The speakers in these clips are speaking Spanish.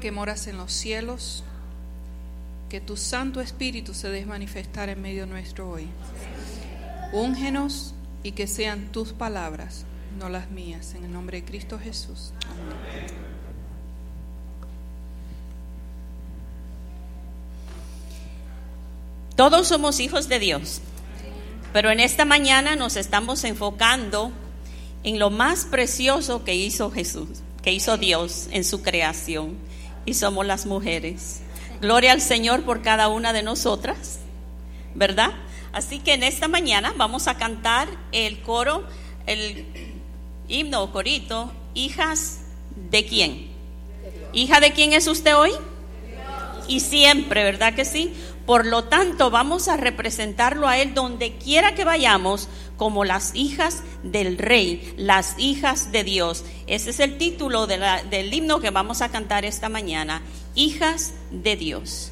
Que moras en los cielos, que tu Santo Espíritu se deje manifestar en medio nuestro hoy. Úngenos y que sean tus palabras, no las mías, en el nombre de Cristo Jesús. Amén. Todos somos hijos de Dios, pero en esta mañana nos estamos enfocando en lo más precioso que hizo Jesús, que hizo Dios en su creación, y somos las mujeres. Gloria al Señor por cada una de nosotras, ¿verdad? Así que en esta mañana vamos a cantar el coro, el himno o corito, hijas de quién. ¿Hija de quién es usted hoy? Y siempre, ¿verdad que sí? Por lo tanto, vamos a representarlo a Él donde quiera que vayamos como las hijas del rey, las hijas de Dios. Ese es el título del himno que vamos a cantar esta mañana, hijas de Dios.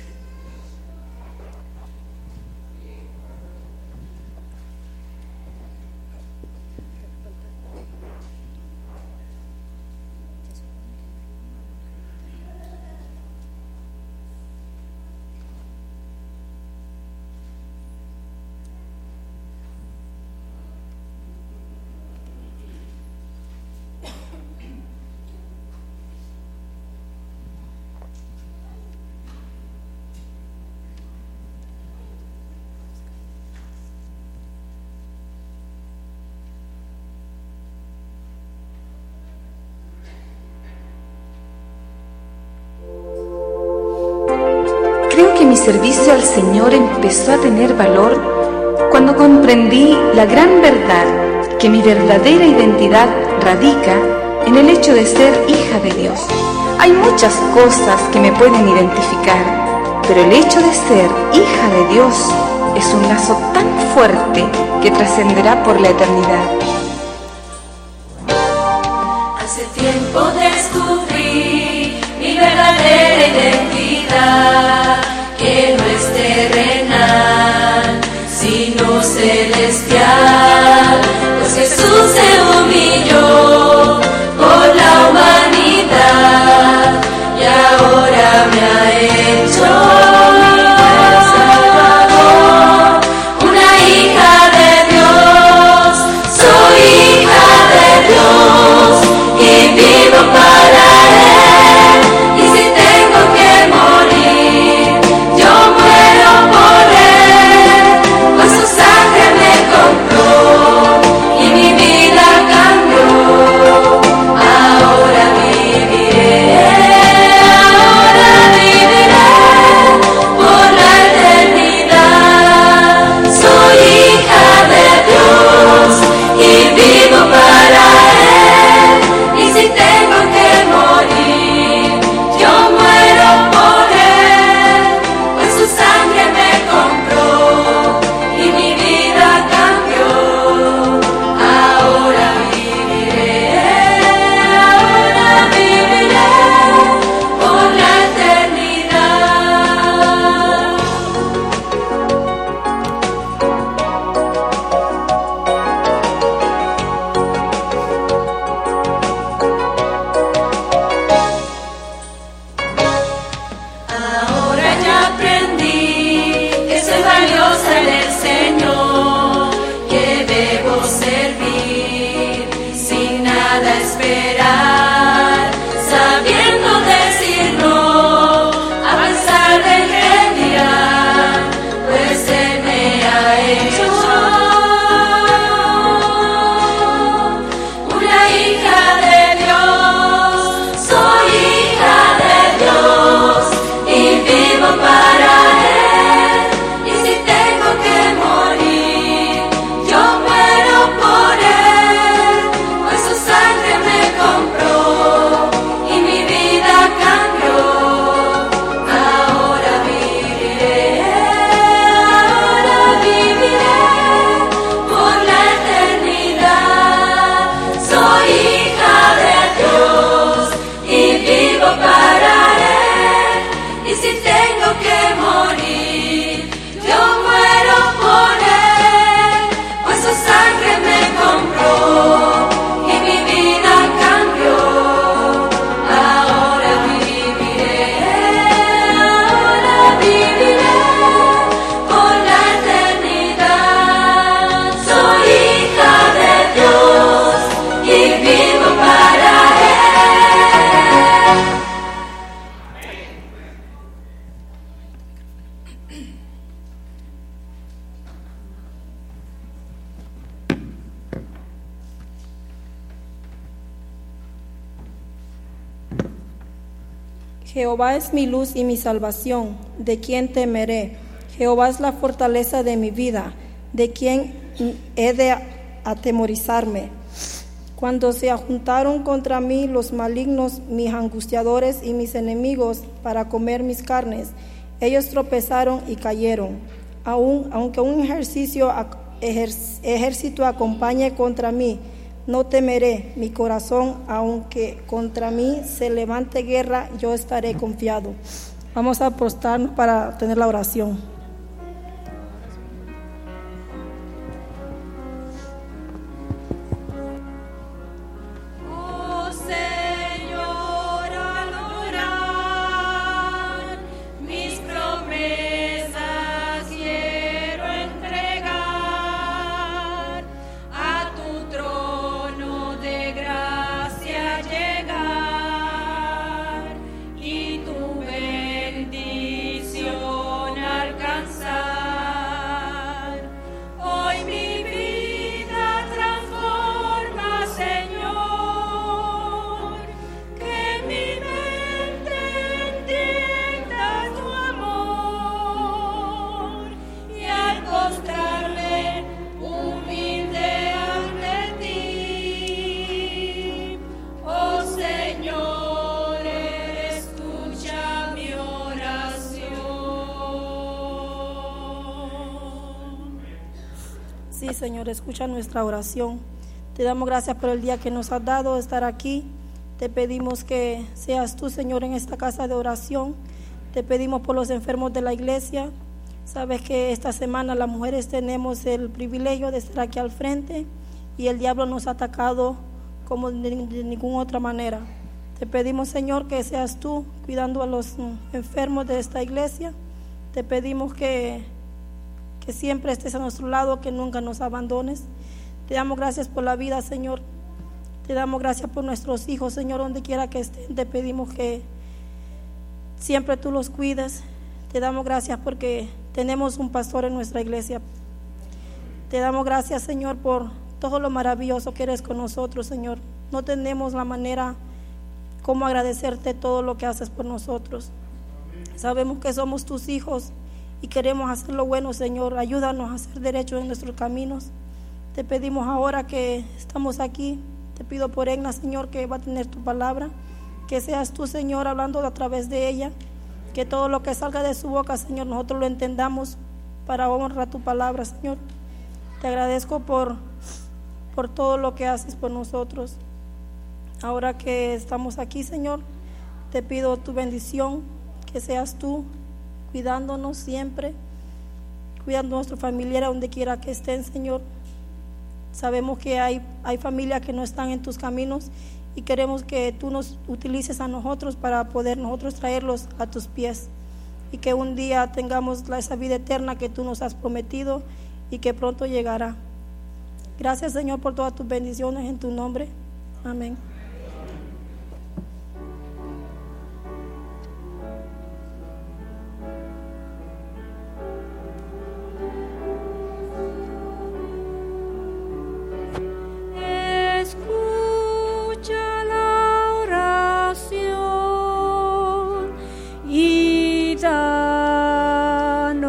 Mi servicio al Señor empezó a tener valor cuando comprendí la gran verdad que mi verdadera identidad radica en el hecho de ser hija de Dios. Hay muchas cosas que me pueden identificar, pero el hecho de ser hija de Dios es un lazo tan fuerte que trascenderá por la eternidad. Mi luz y mi salvación, ¿de quién temeré? Jehová es la fortaleza de mi vida, ¿de quién he de atemorizarme? Cuando se juntaron contra mí los malignos, mis angustiadores y mis enemigos para comer mis carnes, ellos tropezaron y cayeron. Aun, aunque un ejército acompañe contra mí, no temeré mi corazón, aunque contra mí se levante guerra, yo estaré confiado. Vamos a apostarnos para tener la oración. Escucha nuestra oración. Te damos gracias por el día que nos has dado estar aquí. Te pedimos que seas tú, Señor, en esta casa de oración. Te pedimos por los enfermos de la iglesia. Sabes que esta semana las mujeres tenemos el privilegio de estar aquí al frente y el diablo nos ha atacado como de, de ninguna otra manera. Te pedimos, Señor, que seas tú cuidando a los enfermos de esta iglesia. Te pedimos que que siempre estés a nuestro lado, que nunca nos abandones. Te damos gracias por la vida, Señor. Te damos gracias por nuestros hijos, Señor, donde quiera que estén. Te pedimos que siempre tú los cuides. Te damos gracias porque tenemos un pastor en nuestra iglesia. Te damos gracias, Señor, por todo lo maravilloso que eres con nosotros, Señor. No tenemos la manera como agradecerte todo lo que haces por nosotros. Sabemos que somos tus hijos y queremos hacer lo bueno, Señor. Ayúdanos a hacer derecho en nuestros caminos. Te pedimos ahora que estamos aquí, te pido por Egna, Señor, que va a tener tu palabra, que seas tú, Señor, hablando a través de ella, que todo lo que salga de su boca, Señor, nosotros lo entendamos para honrar tu palabra, Señor. Te agradezco por, por todo lo que haces por nosotros. Ahora que estamos aquí, Señor, te pido tu bendición, que seas tú cuidándonos siempre, cuidando a nuestros familiares donde quiera que estén, Señor. Sabemos que hay, hay familias que no están en tus caminos y queremos que tú nos utilices a nosotros para poder nosotros traerlos a tus pies y que un día tengamos esa vida eterna que tú nos has prometido y que pronto llegará. Gracias Señor por todas tus bendiciones en tu nombre. Amén. danos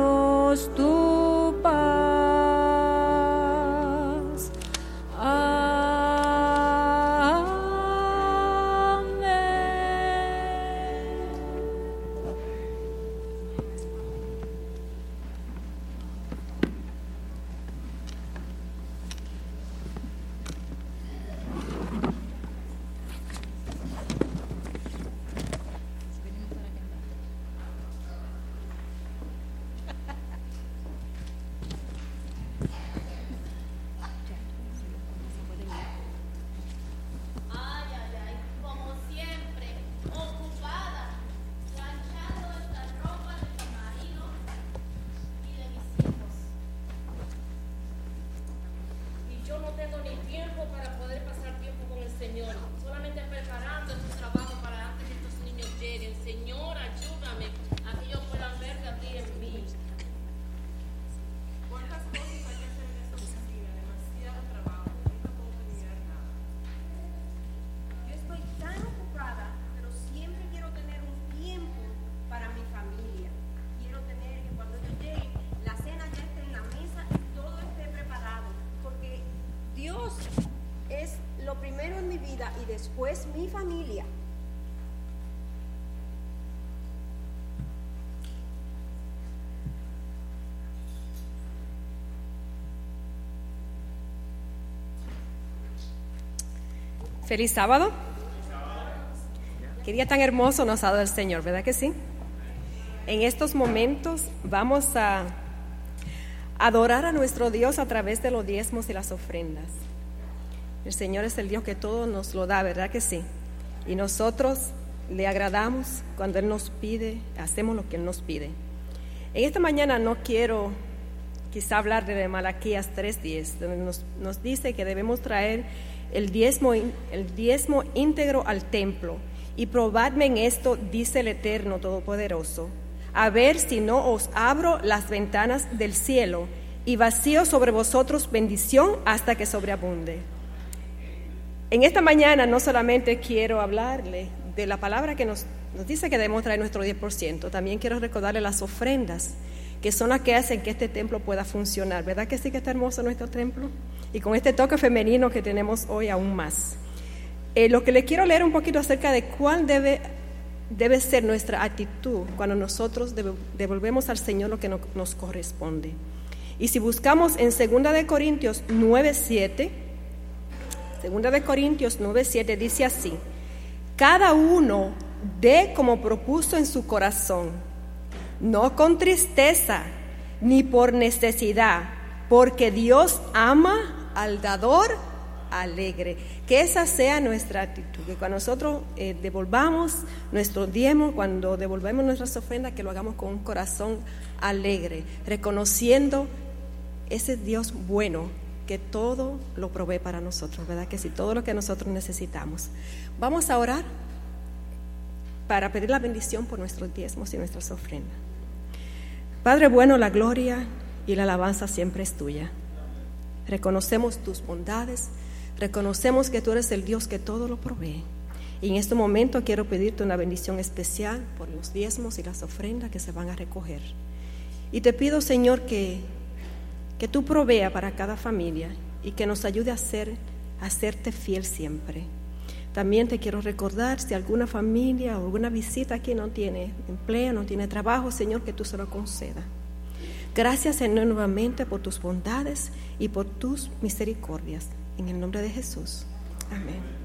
después mi familia. Feliz sábado. Qué día tan hermoso nos ha dado el Señor, ¿verdad que sí? En estos momentos vamos a adorar a nuestro Dios a través de los diezmos y las ofrendas. El Señor es el Dios que todo nos lo da, ¿verdad que sí? Y nosotros le agradamos cuando Él nos pide, hacemos lo que Él nos pide. En esta mañana no quiero quizá hablar de Malaquías 3.10, donde nos, nos dice que debemos traer el diezmo, el diezmo íntegro al templo. Y probadme en esto, dice el Eterno Todopoderoso, a ver si no os abro las ventanas del cielo y vacío sobre vosotros bendición hasta que sobreabunde. En esta mañana no solamente quiero hablarle de la palabra que nos, dice que debemos traer nuestro 10%, también quiero recordarle las ofrendas, que son las que hacen que este templo pueda funcionar. ¿Verdad que sí que está hermoso nuestro templo? y con este toque femenino que tenemos hoy aún más. Eh, lo que le quiero leer un poquito acerca de cuál debe, debe ser nuestra actitud cuando nosotros devolvemos al Señor lo que nos corresponde. Y si buscamos en 2 de Corintios 9:7, 2 de Corintios 9:7 dice así: Cada uno dé como propuso en su corazón, no con tristeza ni por necesidad, porque Dios ama al dador alegre. Que esa sea nuestra actitud, que cuando nosotros eh, devolvamos nuestro diezmo, cuando devolvemos nuestras ofrendas, que lo hagamos con un corazón alegre, reconociendo ese Dios bueno que todo lo provee para nosotros, ¿verdad? Que si todo lo que nosotros necesitamos. Vamos a orar para pedir la bendición por nuestros diezmos y nuestras ofrendas. Padre bueno, la gloria y la alabanza siempre es tuya. Reconocemos tus bondades, reconocemos que tú eres el Dios que todo lo provee. Y en este momento quiero pedirte una bendición especial por los diezmos y las ofrendas que se van a recoger. Y te pido, Señor, que, que tú provea para cada familia y que nos ayude a, ser, a hacerte fiel siempre. También te quiero recordar si alguna familia o alguna visita aquí no tiene empleo, no tiene trabajo, Señor, que tú se lo concedas. Gracias, Señor, nuevamente por tus bondades y por tus misericordias. En el nombre de Jesús. Amén.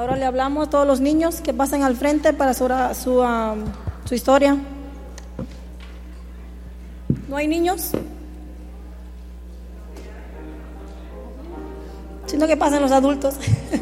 Ahora le hablamos a todos los niños que pasen al frente para su, su, um, su historia. ¿No hay niños? Sino que pasen los adultos.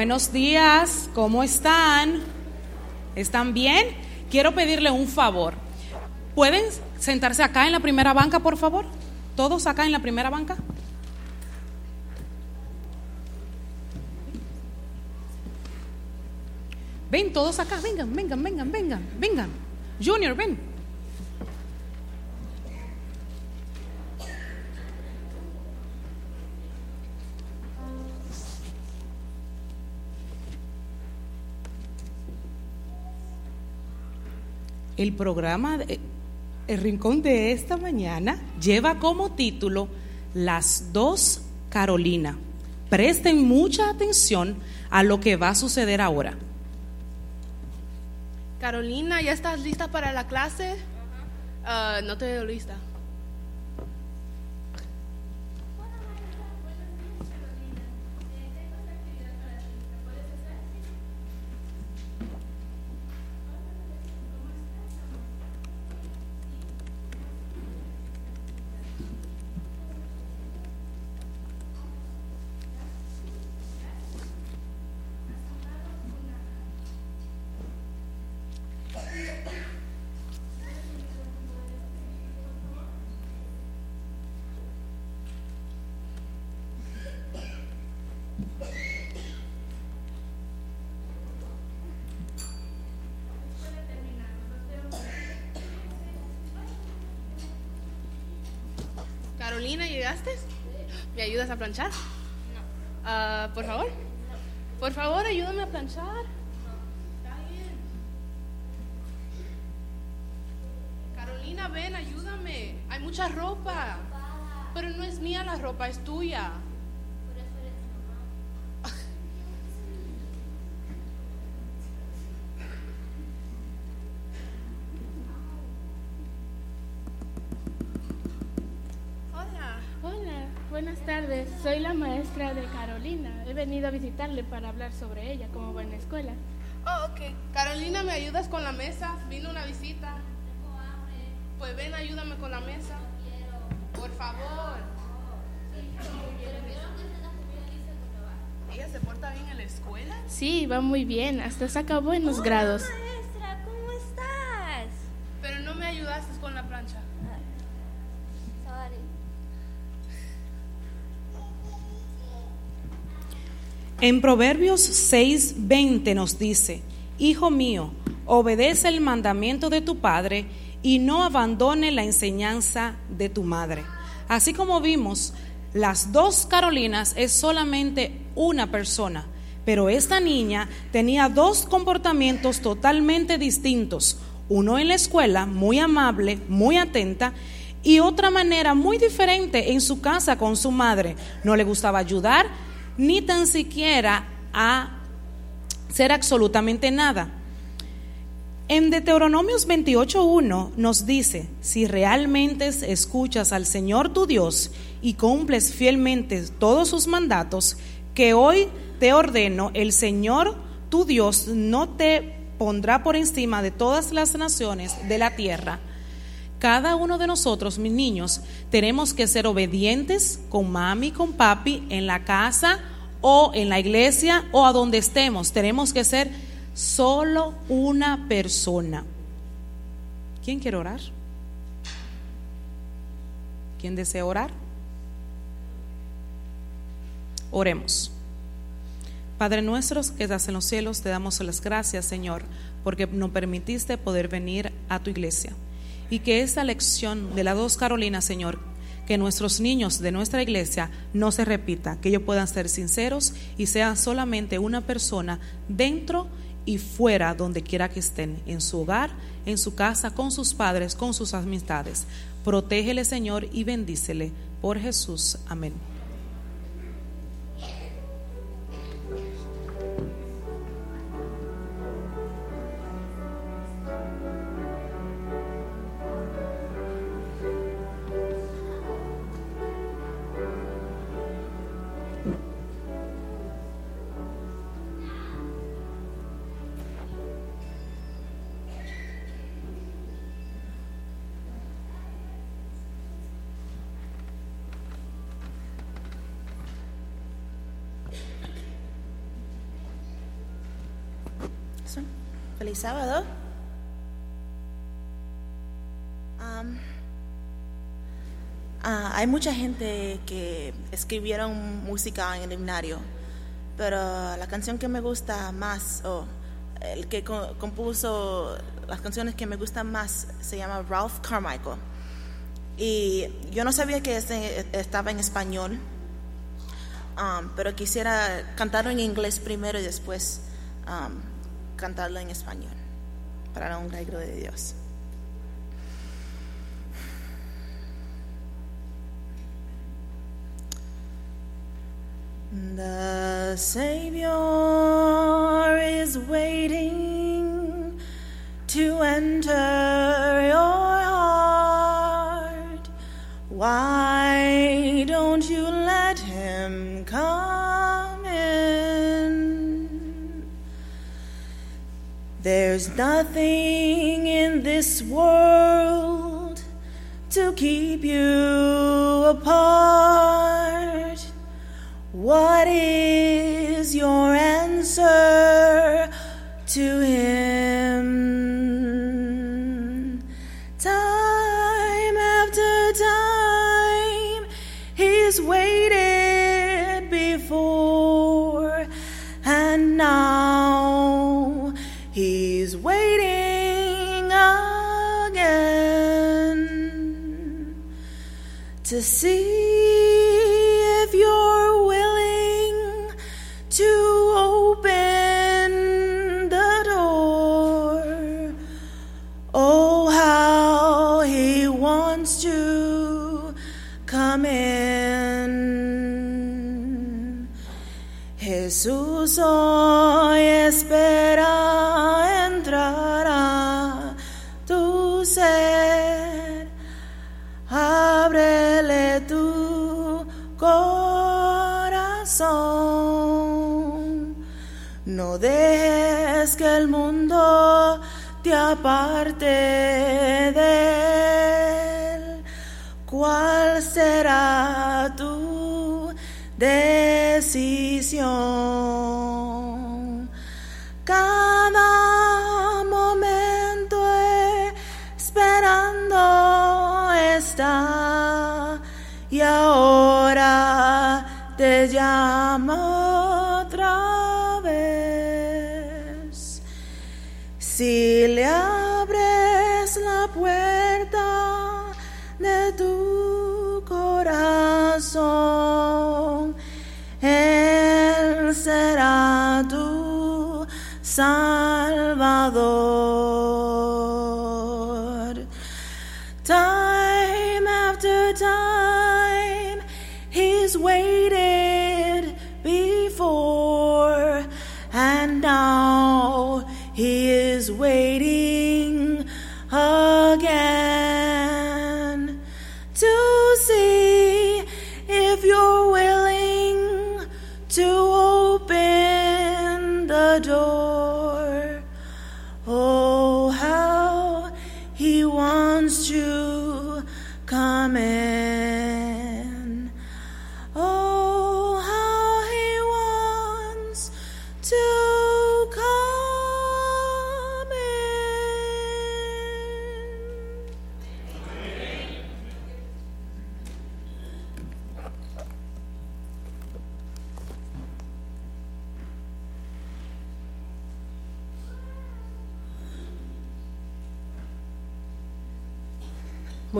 Buenos días, ¿cómo están? ¿Están bien? Quiero pedirle un favor. ¿Pueden sentarse acá en la primera banca, por favor? ¿Todos acá en la primera banca? Ven, todos acá, vengan, vengan, vengan, vengan, vengan. Junior, ven. El programa, El Rincón de esta mañana lleva como título Las dos Carolina. Presten mucha atención a lo que va a suceder ahora. Carolina, ¿ya estás lista para la clase? Ah, no te veo lista. ¿Me ayudas a planchar? No. Ah, por favor. Por favor, ayúdame a planchar. Carolina, ven, ayúdame. Hay mucha ropa. Pero no es mía la ropa, es tuya. Soy la maestra de Carolina. He venido a visitarle para hablar sobre ella, cómo va en la escuela. Oh, ok. Carolina, ¿me ayudas con la mesa? Vino una visita. Pues ven, ayúdame con la mesa. Por favor. ¿Ella se porta bien en la escuela? Sí, va muy bien. Hasta saca buenos grados. Maestra, En Proverbios 6:20 nos dice, Hijo mío, obedece el mandamiento de tu padre y no abandone la enseñanza de tu madre. Así como vimos, las dos Carolinas es solamente una persona, pero esta niña tenía dos comportamientos totalmente distintos. Uno en la escuela, muy amable, muy atenta, y otra manera muy diferente en su casa con su madre. No le gustaba ayudar ni tan siquiera a ser absolutamente nada. En Deuteronomios 28.1 nos dice, si realmente escuchas al Señor tu Dios y cumples fielmente todos sus mandatos, que hoy te ordeno, el Señor tu Dios no te pondrá por encima de todas las naciones de la tierra. Cada uno de nosotros, mis niños, tenemos que ser obedientes con mami, con papi, en la casa o en la iglesia o a donde estemos. Tenemos que ser solo una persona. ¿Quién quiere orar? ¿Quién desea orar? Oremos. Padre nuestro que estás en los cielos, te damos las gracias, Señor, porque nos permitiste poder venir a tu iglesia. Y que esta lección de las dos Carolinas, Señor, que nuestros niños de nuestra iglesia no se repita, que ellos puedan ser sinceros y sean solamente una persona dentro y fuera donde quiera que estén, en su hogar, en su casa, con sus padres, con sus amistades. Protégele, Señor, y bendícele. Por Jesús. Amén. Sábado. Ah, hay mucha gente que escribieron música en el himnario, pero la canción que me gusta más, o el que co- compuso las canciones que me gustan más, se llama Ralph Carmichael. Y yo no sabía que ese estaba en español, pero quisiera cantarlo en inglés primero y después en español, para la honra y gloria de Dios. The Savior is waiting to enter your heart. Why don't you There's nothing in this world to keep you apart. What is your answer to him? Time after time, he's waited to see if you're willing to open the door. Oh, how he wants to come in. Jesús hoy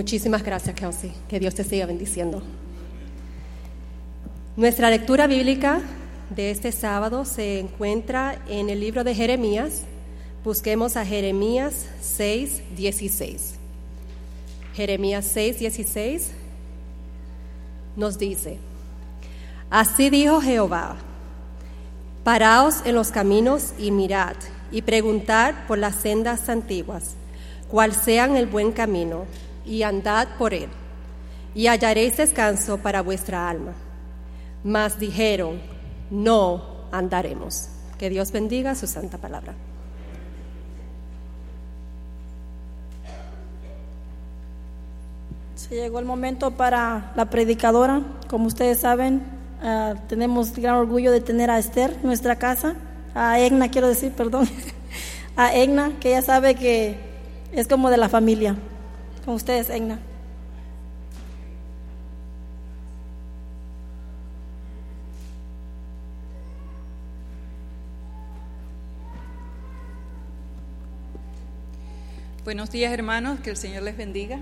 Muchísimas gracias, Kelsey. Que Dios te siga bendiciendo. Nuestra lectura bíblica de este sábado se encuentra en el libro de Jeremías. Busquemos a Jeremías 6, 16. Jeremías 6, 16 nos dice, Así dijo Jehová, paraos en los caminos y mirad y preguntad por las sendas antiguas, cuál sean el buen camino, y andad por él, y hallaréis descanso para vuestra alma. Mas dijeron, no andaremos. Que Dios bendiga su santa palabra. Se llegó el momento para la predicadora. Como ustedes saben, ah, tenemos gran orgullo de tener a Esther en nuestra casa, a Egna, quiero decir, perdón, a Egna, que ella sabe que es como de la familia. Con ustedes, Egna. Buenos días hermanos, que el Señor les bendiga.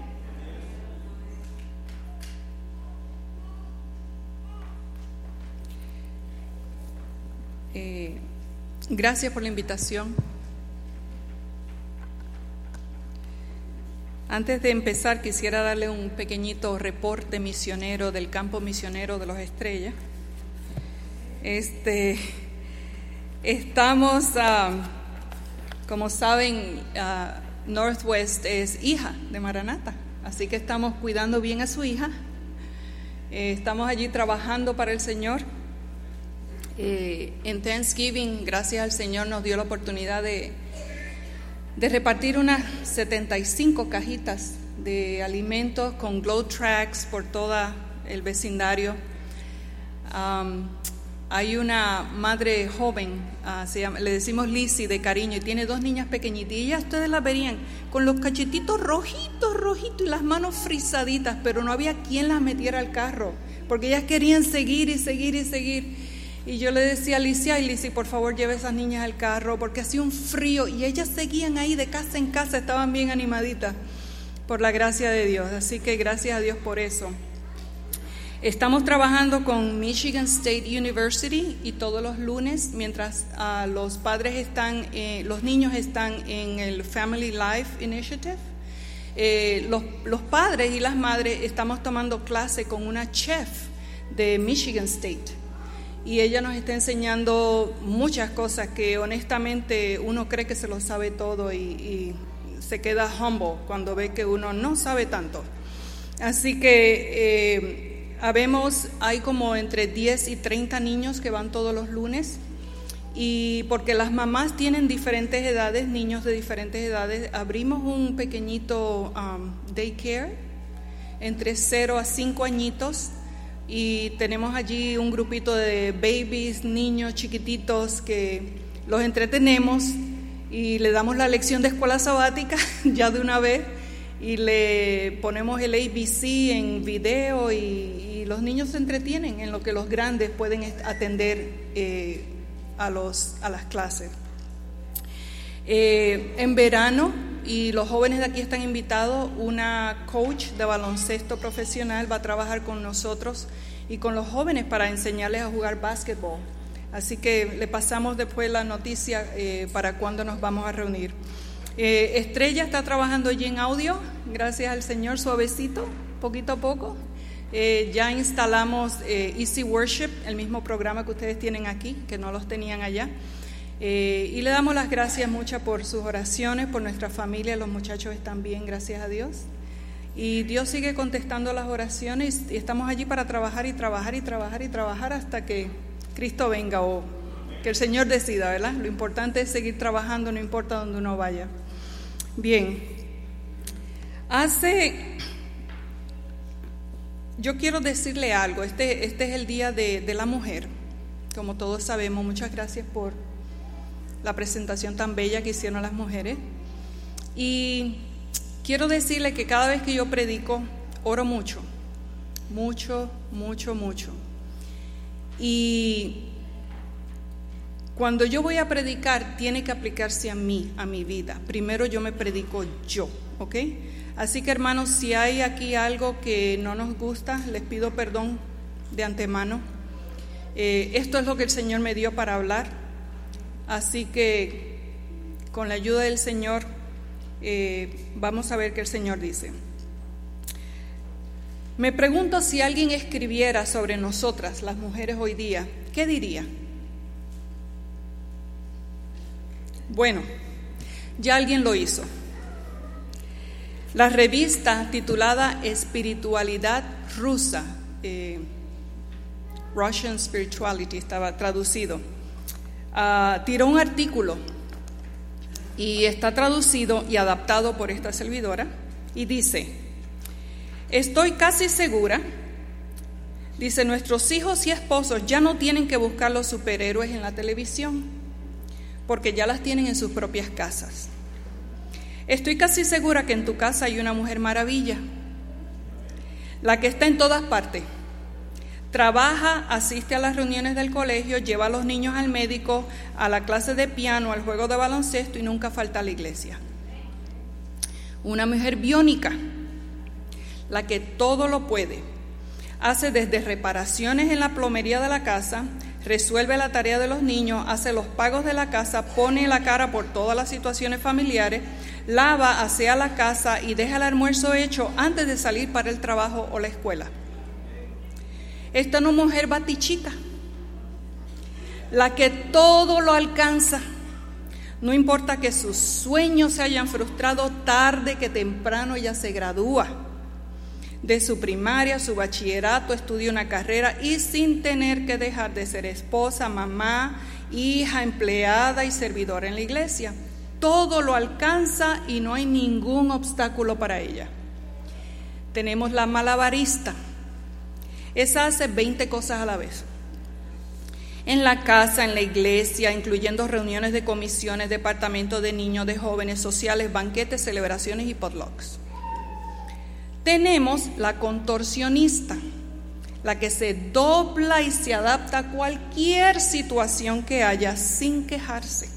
Eh, gracias por la invitación. Antes de empezar, quisiera darle un pequeñito reporte misionero del campo misionero de los Estrellas. Este, estamos, ah, como saben, ah, Northwest es hija de Maranata, así que estamos cuidando bien a su hija. Eh, estamos allí trabajando para el Señor. Eh, en Thanksgiving, gracias al Señor, nos dio la oportunidad de, de repartir unas 75 cajitas de alimentos con glow tracks por todo el vecindario. Um, hay una madre joven, llama- le decimos Lizzie de cariño, y tiene dos niñas pequeñitillas. Ustedes la verían con los cachetitos rojitos, rojitos y las manos frisaditas, pero no había quien las metiera al carro, porque ellas querían seguir y seguir y seguir. Y yo le decía a Alicia, ay Lizzie, por favor lleve a esas niñas al carro, porque hacía un frío y ellas seguían ahí de casa en casa, estaban bien animaditas por la gracia de Dios. Así que gracias a Dios por eso. Estamos trabajando con Michigan State University y todos los lunes, mientras ah, los padres están, eh, los niños están en el Family Life Initiative, eh, los, los padres y las madres estamos tomando clase con una chef de Michigan State y ella nos está enseñando muchas cosas que honestamente uno cree que se lo sabe todo y, y se queda humble cuando ve que uno no sabe tanto. Así que eh, habemos, hay como entre 10 y 30 niños que van todos los lunes y porque las mamás tienen diferentes edades, niños de diferentes edades, abrimos un pequeñito um, daycare entre 0 a 5 añitos y tenemos allí un grupito de babies, niños chiquititos que los entretenemos y le damos la lección de escuela sabática ya de una vez y le ponemos el ABC en video y, los niños se entretienen en lo que los grandes pueden atender eh, a, los, a las clases. Eh, en verano, y los jóvenes de aquí están invitados, una coach de baloncesto profesional va a trabajar con nosotros y con los jóvenes para enseñarles a jugar básquetbol. Así que le pasamos después la noticia eh, para cuándo nos vamos a reunir. Eh, Estrella está trabajando allí en audio, gracias al Señor, suavecito. poquito a poco. Eh, ya instalamos Easy Worship, el mismo programa que ustedes tienen aquí, que no los tenían allá. Eh, y le damos las gracias muchas por sus oraciones, por nuestra familia, los muchachos están bien, gracias a Dios. Y Dios sigue contestando las oraciones y estamos allí para trabajar y trabajar y trabajar y trabajar hasta que Cristo venga o que el Señor decida, ¿verdad? Lo importante es seguir trabajando, no importa dónde uno vaya. Bien, hace, yo quiero decirle algo, este, este es el Día de, de la Mujer, como todos sabemos, muchas gracias por la presentación tan bella que hicieron las mujeres. Y quiero decirle que cada vez que yo predico, oro mucho, mucho, mucho, mucho. Y cuando yo voy a predicar, tiene que aplicarse a mí, a mi vida. Primero yo me predico yo, ¿ok? Así que hermanos, si hay aquí algo que no nos gusta, les pido perdón de antemano. Eh, esto es lo que el Señor me dio para hablar. Así que con la ayuda del Señor eh, vamos a ver qué el Señor dice. Me pregunto si alguien escribiera sobre nosotras, las mujeres hoy día, ¿qué diría? Bueno, ya alguien lo hizo. La revista titulada Espiritualidad Rusa, eh, Russian Spirituality estaba traducido, uh, tiró un artículo y está traducido y adaptado por esta servidora y dice, estoy casi segura, dice, nuestros hijos y esposos ya no tienen que buscar los superhéroes en la televisión porque ya las tienen en sus propias casas. Estoy casi segura que en tu casa hay una mujer maravilla, la que está en todas partes. Trabaja, asiste a las reuniones del colegio, lleva a los niños al médico, a la clase de piano, al juego de baloncesto y nunca falta a la iglesia. Una mujer biónica, la que todo lo puede. Hace desde reparaciones en la plomería de la casa, resuelve la tarea de los niños, hace los pagos de la casa, pone la cara por todas las situaciones familiares, lava, asea la casa y deja el almuerzo hecho antes de salir para el trabajo o la escuela. Esta es una mujer batichica, la que todo lo alcanza. No importa que sus sueños se hayan frustrado tarde que temprano, ella se gradúa de su primaria, su bachillerato, estudia una carrera y sin tener que dejar de ser esposa, mamá, hija, empleada y servidora en la iglesia. Todo lo alcanza y no hay ningún obstáculo para ella. Tenemos la malabarista. Esa hace 20 cosas a la vez. En la casa, en la iglesia, incluyendo reuniones de comisiones, departamentos de niños, de jóvenes, sociales, banquetes, celebraciones y potlucks. Tenemos la contorsionista, la que se dobla y se adapta a cualquier situación que haya sin quejarse.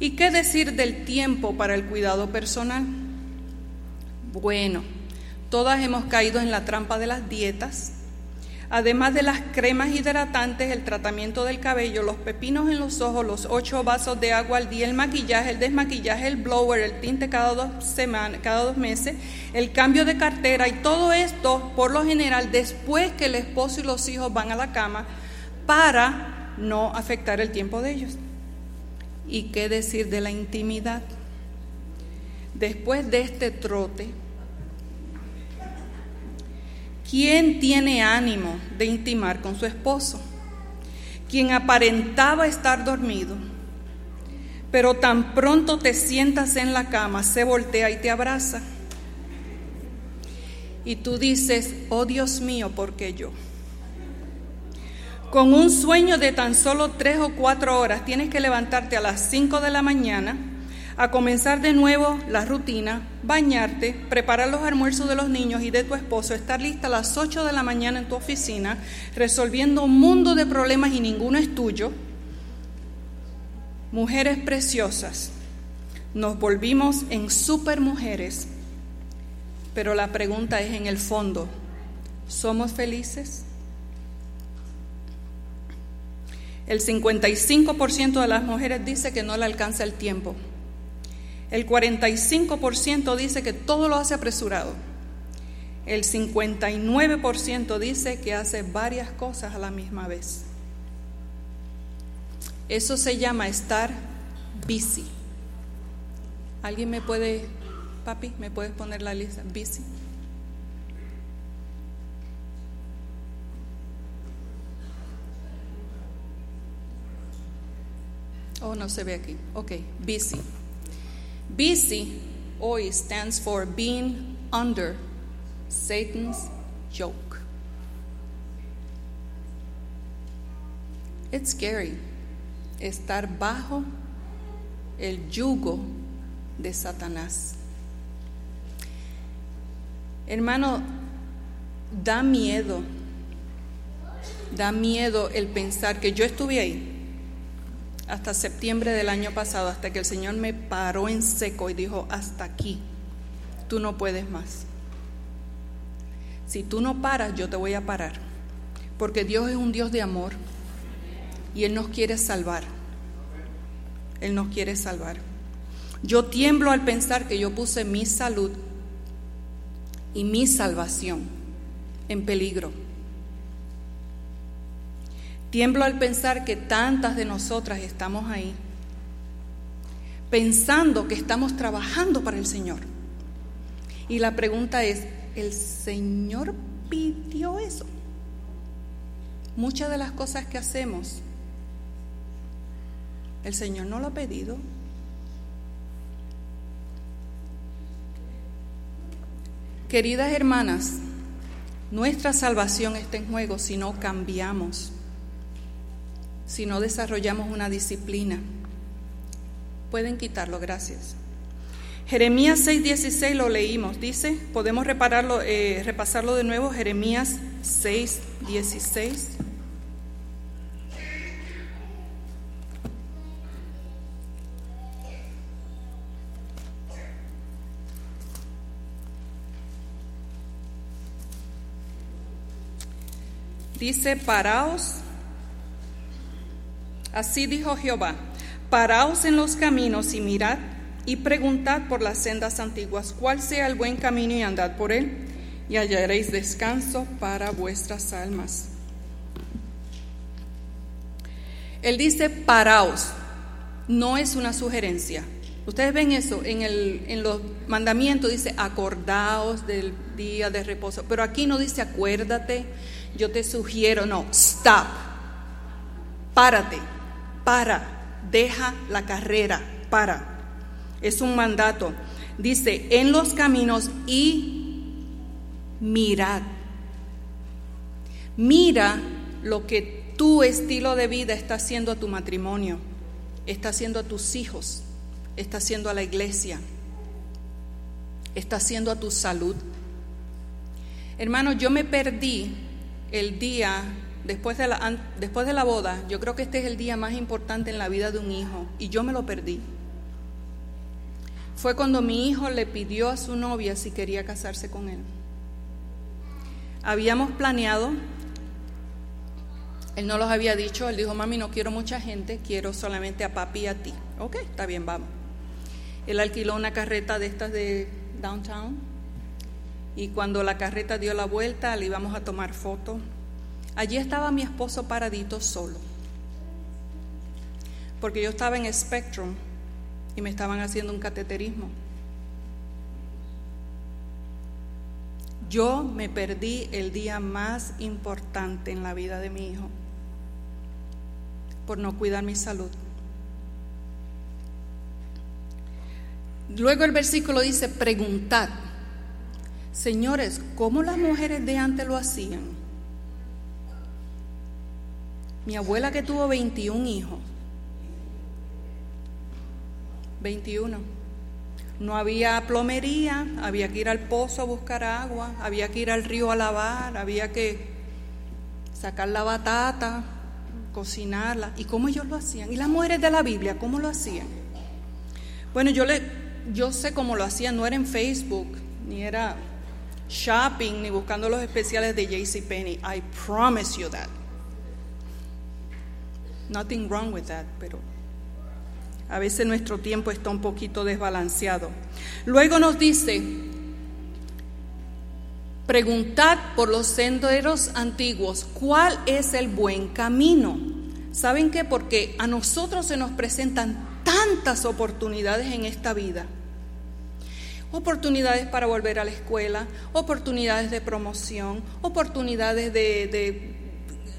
¿Y qué decir del tiempo para el cuidado personal? Bueno, todas hemos caído en la trampa de las dietas, Además de las cremas hidratantes, el tratamiento del cabello, los pepinos en los ojos, los ocho vasos de agua al día, el maquillaje, el desmaquillaje, el blower, el tinte cada dos, cada dos meses, el cambio de cartera y todo esto, por lo general, después que el esposo y los hijos van a la cama para no afectar el tiempo de ellos. ¿Y qué decir de la intimidad? Después de este trote, ¿Quién tiene ánimo de intimar con su esposo? Quien aparentaba estar dormido, pero tan pronto te sientas en la cama, se voltea y te abraza. Y tú dices, oh Dios mío, ¿por qué yo? Con un sueño de tan solo tres o cuatro horas, tienes que levantarte a las cinco de la mañana a comenzar de nuevo la rutina, bañarte, preparar los almuerzos de los niños y de tu esposo, estar lista a las 8 de la mañana en tu oficina, resolviendo un mundo de problemas y ninguno es tuyo. Mujeres preciosas, nos volvimos en super mujeres, pero la pregunta es en el fondo, ¿somos felices? El 55% de las mujeres dice que no le alcanza el tiempo. El 45% dice que todo lo hace apresurado. el 59% dice que hace varias cosas a la misma vez. Eso se llama estar busy. ¿Alguien me puede, papi, me puedes poner la lista? Busy. Oh, no se ve aquí. Ok, busy. Busy hoy stands for being under Satan's yoke. It's scary estar bajo el yugo de Satanás. Hermano, da miedo, da miedo el pensar que yo estuve ahí hasta septiembre del año pasado, hasta que el Señor me paró en seco y dijo, hasta aquí, tú no puedes más. Si tú no paras, yo te voy a parar. Porque Dios es un Dios de amor y Él nos quiere salvar. Él nos quiere salvar. Yo tiemblo al pensar que yo puse mi salud y mi salvación en peligro. Tiemblo al pensar que tantas de nosotras estamos ahí, pensando que estamos trabajando para el Señor. Y la pregunta es, el Señor pidió eso. Muchas de las cosas que hacemos, el Señor no lo ha pedido. Queridas hermanas, nuestra salvación está en juego si no cambiamos, si no desarrollamos una disciplina. Pueden quitarlo, gracias. Jeremías 6:16 lo leímos, dice, podemos repararlo, eh, repasarlo de nuevo, Jeremías 6:16. Dice, paraos, así dijo Jehová, paraos en los caminos y mirad y preguntad por las sendas antiguas cuál sea el buen camino y andad por él, y hallaréis descanso para vuestras almas. Él dice, paraos, no es una sugerencia. Ustedes ven eso en, el, en los mandamientos, dice, acordaos del día de reposo, pero aquí no dice, acuérdate, yo te sugiero, no, stop, párate, para, deja la carrera, para es un mandato. Dice, en los caminos y mirad. Mira lo que tu estilo de vida está haciendo a tu matrimonio, está haciendo a tus hijos, está haciendo a la iglesia, está haciendo a tu salud. Hermano, yo me perdí el día después de, la, después de la boda, yo creo que este es el día más importante en la vida de un hijo y yo me lo perdí fue cuando mi hijo le pidió a su novia si quería casarse con él. Habíamos planeado, él no los había dicho, él dijo, mami, no quiero mucha gente, quiero solamente a papi y a ti. Ok, está bien, vamos. Él alquiló una carreta de estas de downtown y cuando la carreta dio la vuelta le íbamos a tomar fotos. Allí estaba mi esposo paradito solo, porque yo estaba en Spectrum y me estaban haciendo un cateterismo. Yo me perdí el día más importante en la vida de mi hijo por no cuidar mi salud. Luego el versículo dice, preguntad, señores, ¿cómo las mujeres de antes lo hacían? Mi abuela que tuvo 21 hijos, 21. No había plomería, había que ir al pozo a buscar agua, había que ir al río a lavar, había que sacar la batata, cocinarla. ¿Y cómo ellos lo hacían? ¿Y las mujeres de la Biblia cómo lo hacían? Bueno, yo, le, yo sé cómo lo hacían, no era en Facebook, ni era shopping, ni buscando los especiales de JCPenney. I promise you that. Nothing wrong with that, pero a veces nuestro tiempo está un poquito desbalanceado. Luego nos dice, Preguntad por los senderos antiguos cuál es el buen camino. ¿Saben qué? Porque a nosotros se nos presentan tantas oportunidades en esta vida. Oportunidades para volver a la escuela, oportunidades de promoción, oportunidades de,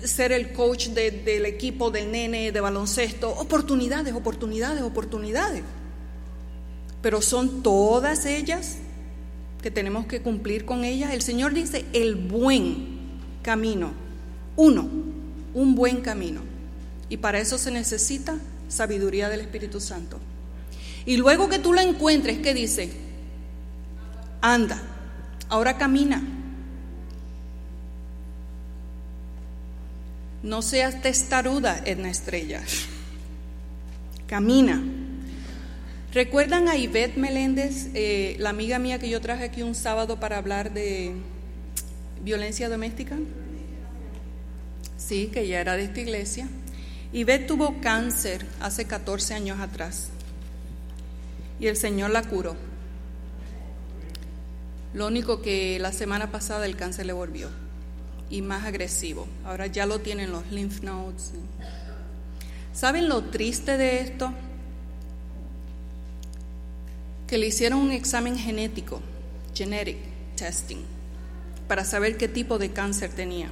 ser el coach del equipo del nene de baloncesto, oportunidades, oportunidades, oportunidades. Pero son todas ellas que tenemos que cumplir con ellas. El Señor dice el buen camino. Uno, un buen camino. Y para eso se necesita sabiduría del Espíritu Santo. Y luego que tú la encuentres, ¿qué dice? Anda, ahora camina. No seas testaruda, Edna Estrella. Camina. ¿Recuerdan a Ivette Meléndez, eh, la amiga mía que yo traje aquí un sábado para hablar de violencia doméstica? Sí, que ella era de esta iglesia. Ivette tuvo cáncer hace 14 años atrás y el Señor la curó. Lo único que la semana pasada el cáncer le volvió y más agresivo. Ahora ya lo tienen los lymph nodes. ¿Saben lo triste de esto? que le hicieron un examen genético, genetic testing, para saber qué tipo de cáncer tenía.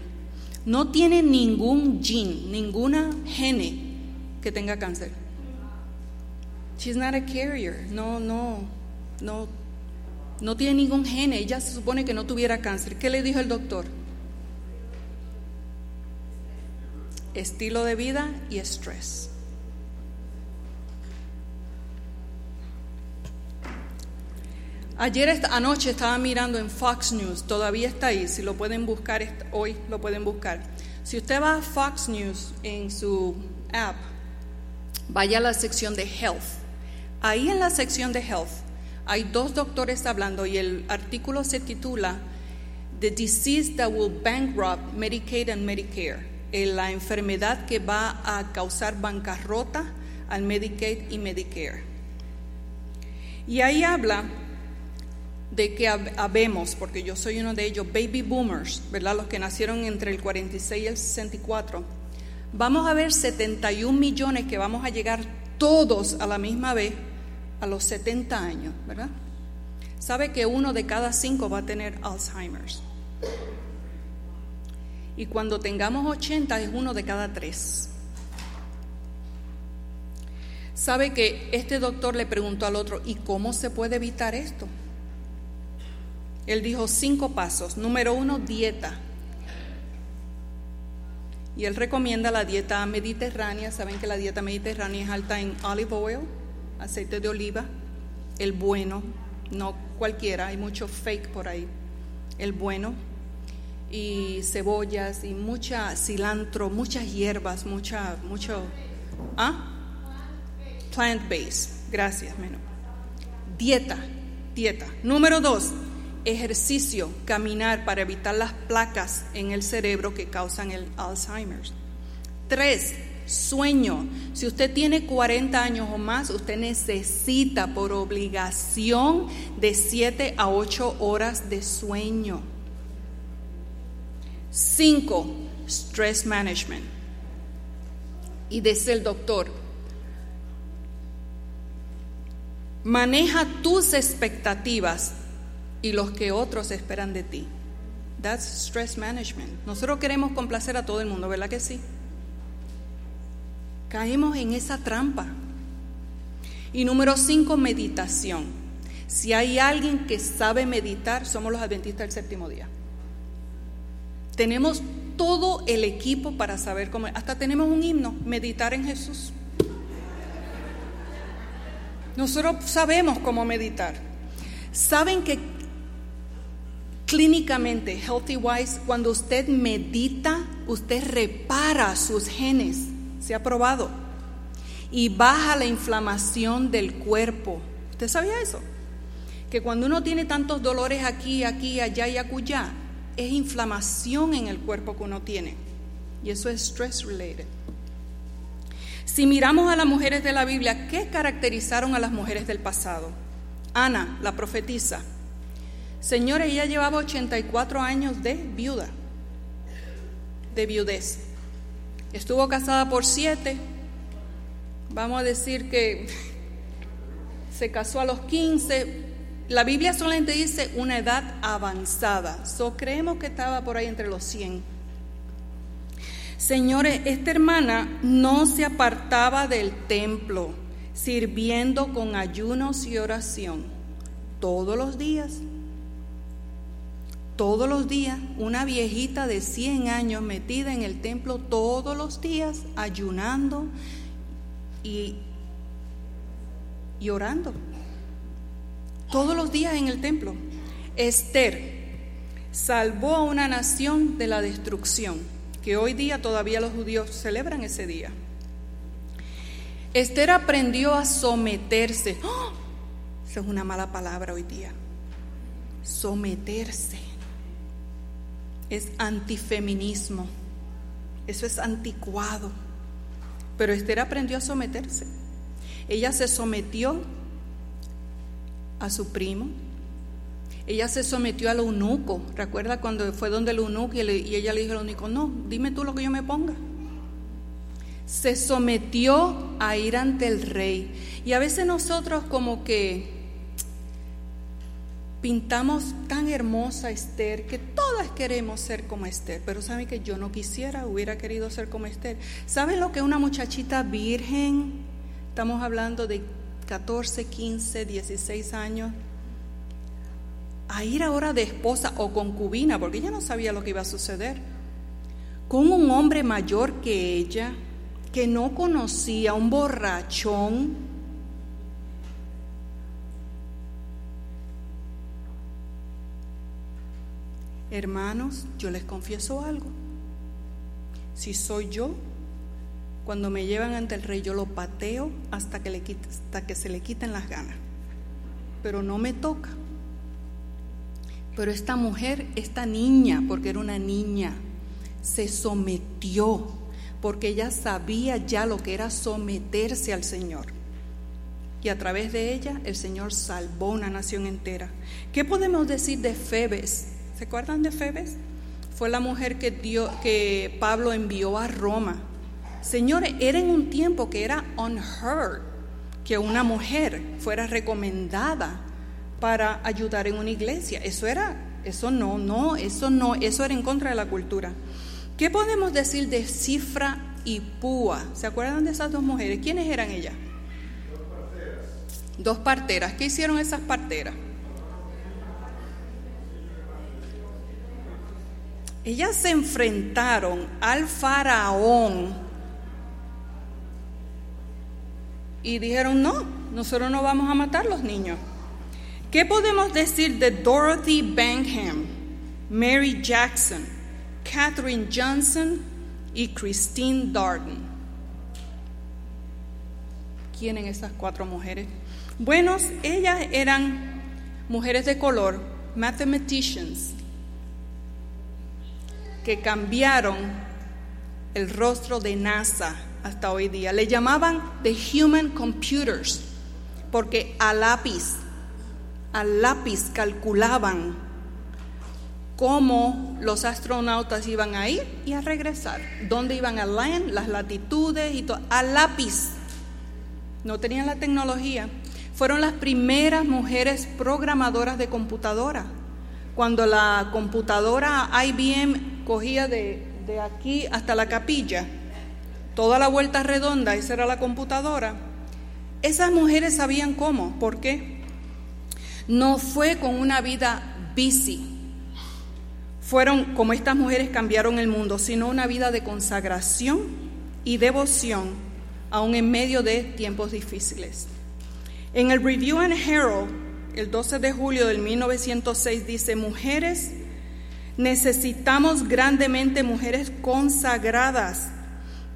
No tiene ningún gene, ninguna gene que tenga cáncer. She's not a carrier. No, no, no, no tiene ningún gene. Ella se supone que no tuviera cáncer. ¿Qué le dijo el doctor? Estilo de vida y estrés. Ayer anoche estaba mirando en Fox News, todavía está ahí, si lo pueden buscar hoy, lo pueden buscar. Si usted va a Fox News en su app, vaya a la sección de Health. Ahí en la sección de Health hay dos doctores hablando y el artículo se titula The Disease That Will Bankrupt Medicaid and Medicare, la enfermedad que va a causar bancarrota al Medicaid y Medicare. Y ahí habla de que habemos, porque yo soy uno de ellos, baby boomers, ¿verdad? Los que nacieron entre el 46 y el 64, vamos a ver 71 millones que vamos a llegar todos a la misma vez a los 70 años, ¿verdad? Sabe que uno de cada cinco va a tener Alzheimer's. Y cuando tengamos 80 es uno de cada tres. Sabe que este doctor le preguntó al otro, ¿y cómo se puede evitar esto? Él dijo cinco pasos. Número uno, dieta. Y él recomienda la dieta mediterránea. Saben que la dieta mediterránea es alta en olive oil, aceite de oliva, el bueno, no cualquiera, hay mucho fake por ahí. El bueno, y cebollas, y mucha cilantro, muchas hierbas, mucha, mucho. ¿Ah? Plant-based. Gracias, menos. Dieta, dieta. Número dos, ejercicio, caminar para evitar las placas en el cerebro que causan el Alzheimer. Tres, sueño. Si usted tiene 40 años o más, usted necesita por obligación de 7 a 8 horas de sueño. Cinco, stress management. Y dice el doctor, maneja tus expectativas y los que otros esperan de ti. That's stress management. Nosotros queremos complacer a todo el mundo, ¿verdad que sí? Caemos en esa trampa. Y número cinco, meditación. Si hay alguien que sabe meditar, somos los adventistas del séptimo día. Tenemos todo el equipo para saber cómo, hasta tenemos un himno, meditar en Jesús. Nosotros sabemos cómo meditar. Saben que Clínicamente, Healthy Wise, cuando usted medita, usted repara sus genes, se ha probado, y baja la inflamación del cuerpo. ¿Usted sabía eso? Que cuando uno tiene tantos dolores aquí, aquí, allá y acullá, es inflamación en el cuerpo que uno tiene. Y eso es stress related. Si miramos a las mujeres de la Biblia, ¿qué caracterizaron a las mujeres del pasado? Ana, la profetisa, Señores, ella llevaba 84 años de viuda, de viudez. Estuvo casada por siete. Vamos a decir que se casó a los 15. La Biblia solamente dice una edad avanzada. So creemos que estaba por ahí entre los 100. Señores, esta hermana no se apartaba del templo, sirviendo con ayunos y oración todos los días todos los días, una viejita de 100 años metida en el templo todos los días, ayunando y, y orando. Todos los días en el templo. Esther salvó a una nación de la destrucción, que hoy día todavía los judíos celebran ese día. Esther aprendió a someterse. ¡Oh! Esa es una mala palabra hoy día. Someterse es antifeminismo, eso es anticuado. Pero Esther aprendió a someterse. Ella se sometió a su primo, ella se sometió al eunuco. ¿Recuerda cuando fue donde el eunuco y, ella le dijo al eunuco, no, dime tú lo que yo me ponga? Se sometió a ir ante el rey. Y a veces nosotros como que pintamos tan hermosa Esther que todas queremos ser como Esther, pero saben que yo no quisiera, hubiera querido ser como Esther. ¿Saben lo que una muchachita virgen? Estamos hablando de 14, 15, 16 años. A ir ahora de esposa o concubina, porque ella no sabía lo que iba a suceder, con un hombre mayor que ella, que no conocía, un borrachón, Hermanos, yo les confieso algo. Si soy yo, cuando me llevan ante el rey, yo lo pateo hasta que, se le quiten las ganas. Pero no me toca. Pero esta mujer, esta niña, porque era una niña, se sometió, porque ella sabía ya lo que era someterse al Señor. Y a través de ella el Señor salvó una nación entera. ¿Qué podemos decir de Febes? ¿Se acuerdan de Febes? Fue la mujer que Pablo envió a Roma. Señores, era en un tiempo que era unheard que una mujer fuera recomendada para ayudar en una iglesia. Eso era, eso no, no, eso no, eso era en contra de la cultura. ¿Qué podemos decir de Cifra y Púa? ¿Se acuerdan de esas dos mujeres? ¿Quiénes eran ellas? Dos parteras. Dos parteras. ¿Qué hicieron esas parteras? Ellas se enfrentaron al faraón y dijeron, no, nosotros no vamos a matar los niños. ¿Qué podemos decir de Dorothy Bangham, Mary Jackson, Katherine Johnson y Christine Darden? ¿Quiénes esas cuatro mujeres? Bueno, ellas eran mujeres de color, mathematicians, que cambiaron el rostro de NASA hasta hoy día. Le llamaban The Human Computers, porque a lápiz, al lápiz calculaban cómo los astronautas iban a ir y a regresar, dónde iban a land, las latitudes y todo, a lápiz. No tenían la tecnología. Fueron las primeras mujeres programadoras de computadora. Cuando la computadora IBM cogía de, aquí hasta la capilla, toda la vuelta redonda, esa era la computadora. Esas mujeres sabían cómo, ¿por qué? No fue con una vida busy, fueron como estas mujeres cambiaron el mundo, sino una vida de consagración y devoción, aún en medio de tiempos difíciles. En el Review and Herald, el 12 de julio del 1906, dice, mujeres Necesitamos grandemente mujeres consagradas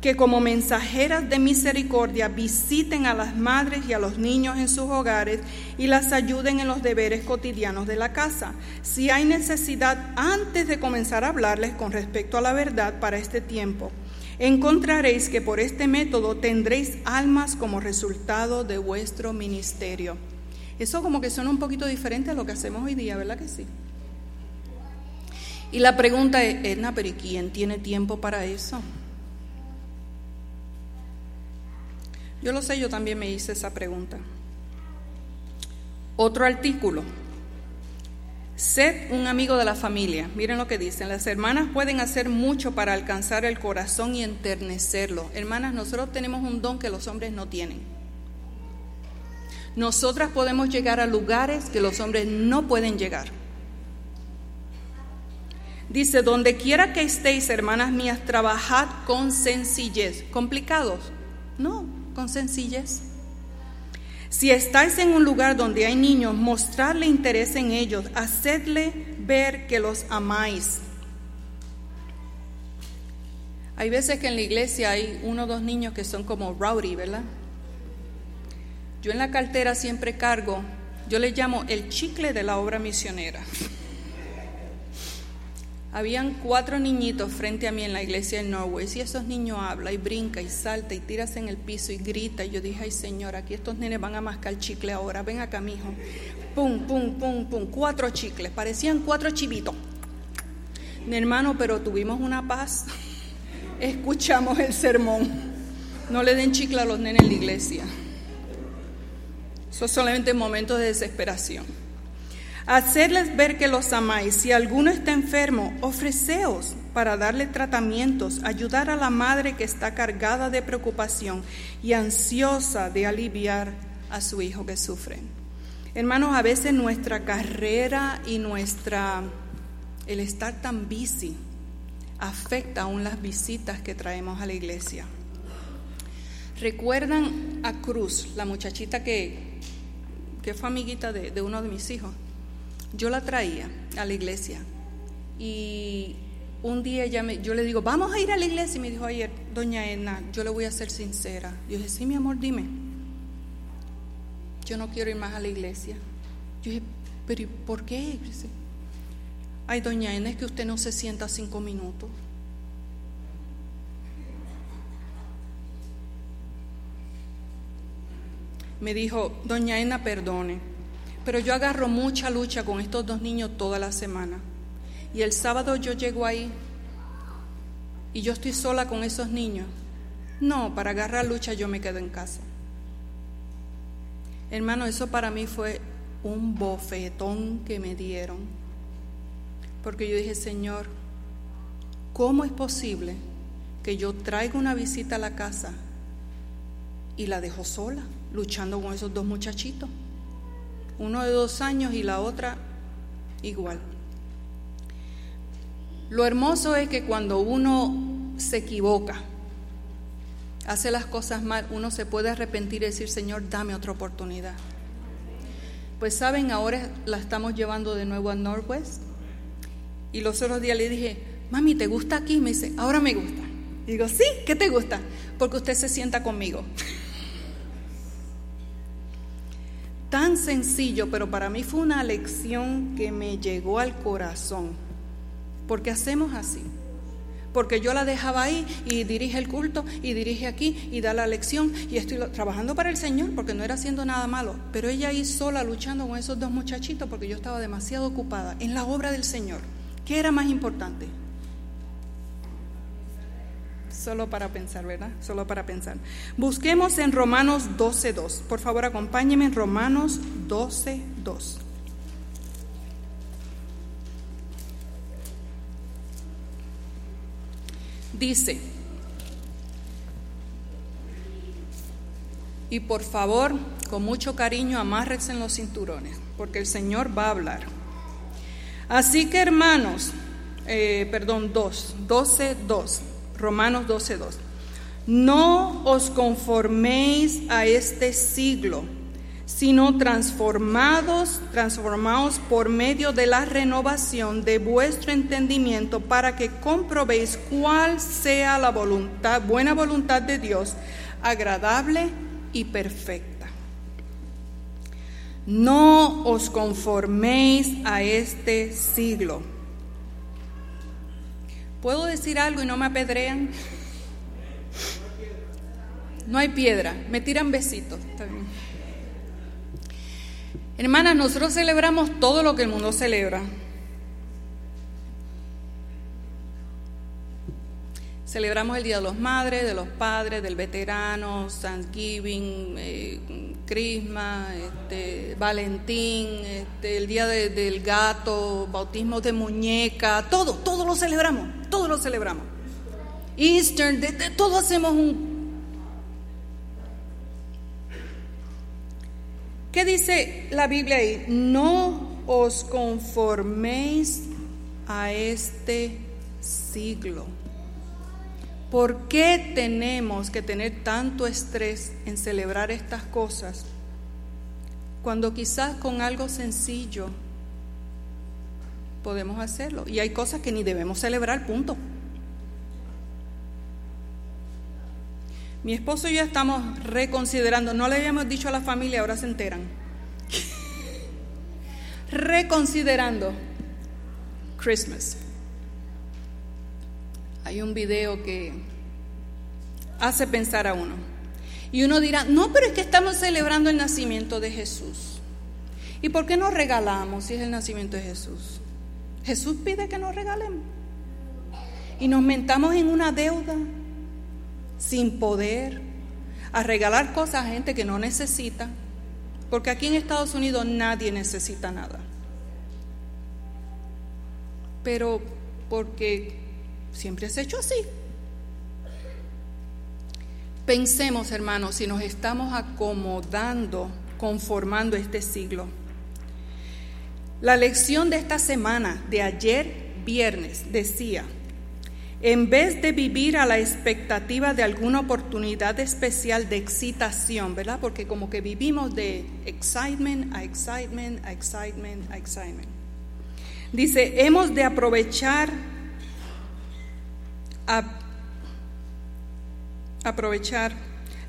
que como mensajeras de misericordia visiten a las madres y a los niños en sus hogares y las ayuden en los deberes cotidianos de la casa. Si hay necesidad, antes de comenzar a hablarles con respecto a la verdad para este tiempo, encontraréis que por este método tendréis almas como resultado de vuestro ministerio. Eso como que suena un poquito diferente a lo que hacemos hoy día, ¿verdad que sí? Y la pregunta es, Edna, pero ¿y quién tiene tiempo para eso? Yo lo sé, yo también me hice esa pregunta. Otro artículo. Sed un amigo de la familia. Miren lo que dicen. Las hermanas pueden hacer mucho para alcanzar el corazón y enternecerlo. Hermanas, nosotros tenemos un don que los hombres no tienen. Nosotras podemos llegar a lugares que los hombres no pueden llegar. Dice, donde quiera que estéis, hermanas mías, trabajad con sencillez. ¿Complicados? No, con sencillez. Si estáis en un lugar donde hay niños, mostrarle interés en ellos, hacedle ver que los amáis. Hay veces que en la iglesia hay uno o dos niños que son como rowdy, ¿verdad? Yo en la cartera siempre cargo, yo le llamo el chicle de la obra misionera. Habían cuatro niñitos frente a mí en la iglesia de Norway y esos niños hablan y brinca y salta y tiras en el piso y grita. Y yo dije, ay Señor, aquí estos nenes van a mascar chicle ahora, ven acá, mijo. Pum, pum, pum, pum, cuatro chicles, parecían cuatro chivitos. Mi hermano, pero tuvimos una paz. Escuchamos el sermón. No le den chicle a los nenes en la iglesia. Son solamente momentos de desesperación. Hacerles ver que los amáis. Si alguno está enfermo, ofreceos para darle tratamientos, ayudar a la madre que está cargada de preocupación y ansiosa de aliviar a su hijo que sufre. Hermanos, a veces nuestra carrera y nuestra el estar tan busy afecta aún las visitas que traemos a la iglesia. ¿Recuerdan a Cruz, la muchachita que, que fue amiguita de, de uno de mis hijos? Yo la traía a la iglesia y un día me, yo le digo, vamos a ir a la iglesia. Y me dijo ayer, doña Edna, yo le voy a ser sincera. Yo dije, sí, mi amor, dime. Yo no quiero ir más a la iglesia. Yo dije, pero por qué? Ay, doña Edna, es que usted no se sienta cinco minutos. Me dijo, doña Edna, perdone pero yo agarro mucha lucha con estos dos niños toda la semana. Y el sábado yo llego ahí y yo estoy sola con esos niños. No, para agarrar lucha yo me quedo en casa. Hermano, eso para mí fue un bofetón que me dieron. Porque yo dije, Señor, ¿cómo es posible que yo traiga una visita a la casa y la dejo sola, luchando con esos dos muchachitos? Uno de dos años y la otra igual. Lo hermoso es que cuando uno se equivoca, hace las cosas mal, uno se puede arrepentir y decir, Señor, dame otra oportunidad. Pues saben, ahora la estamos llevando de nuevo a Northwest. Y los otros días le dije, mami, ¿te gusta aquí? Me dice, ahora me gusta. Y digo, sí, ¿qué te gusta? Porque usted se sienta conmigo. tan sencillo, pero para mí fue una lección que me llegó al corazón. Porque hacemos así. Porque yo la dejaba ahí y dirige el culto y dirige aquí y da la lección y estoy trabajando para el Señor porque no era haciendo nada malo. Pero ella ahí sola luchando con esos dos muchachitos porque yo estaba demasiado ocupada en la obra del Señor. ¿Qué era más importante? Solo para pensar, ¿verdad? Solo para pensar. Busquemos en Romanos 12.2. Por favor, acompáñenme en Romanos 12.2. Dice, y por favor, con mucho cariño, amárrense en los cinturones, porque el Señor va a hablar. Así que hermanos, eh, perdón, 2, 12, 2. Romanos 12:2. No os conforméis a este siglo, sino transformados, transformados por medio de la renovación de vuestro entendimiento para que comprobéis cuál sea la voluntad, buena voluntad de Dios, agradable y perfecta. No os conforméis a este siglo ¿Puedo decir algo y no me apedrean? No hay piedra, me tiran besitos. Hermanas, nosotros celebramos todo lo que el mundo celebra. Celebramos el Día de los Madres, de los Padres, del Veterano, Thanksgiving, eh, este, Valentín, este, el Día de- del Gato, bautismo de muñeca, todo, todo lo celebramos, todo lo celebramos. Easter, de- todo hacemos un... ¿Qué dice la Biblia ahí? No os conforméis a este siglo. ¿Por qué tenemos que tener tanto estrés en celebrar estas cosas cuando quizás con algo sencillo podemos hacerlo? Y hay cosas que ni debemos celebrar, punto. Mi esposo y yo estamos reconsiderando, no le habíamos dicho a la familia, ahora se enteran. reconsiderando Christmas. Hay un video que hace pensar a uno. Y uno dirá, no, pero es que estamos celebrando el nacimiento de Jesús. ¿Y por qué no regalamos si es el nacimiento de Jesús? Jesús pide que nos regalemos. Y nos mentamos en una deuda sin poder a regalar cosas a gente que no necesita. Porque aquí en Estados Unidos nadie necesita nada. Pero porque siempre has hecho así. Pensemos, hermanos, si nos estamos acomodando, conformando este siglo. La lección de esta semana, de ayer viernes, decía, en vez de vivir a la expectativa de alguna oportunidad especial de excitación, ¿verdad? Porque como que vivimos de excitement a excitement a excitement a excitement. Dice, hemos de aprovechar aprovechar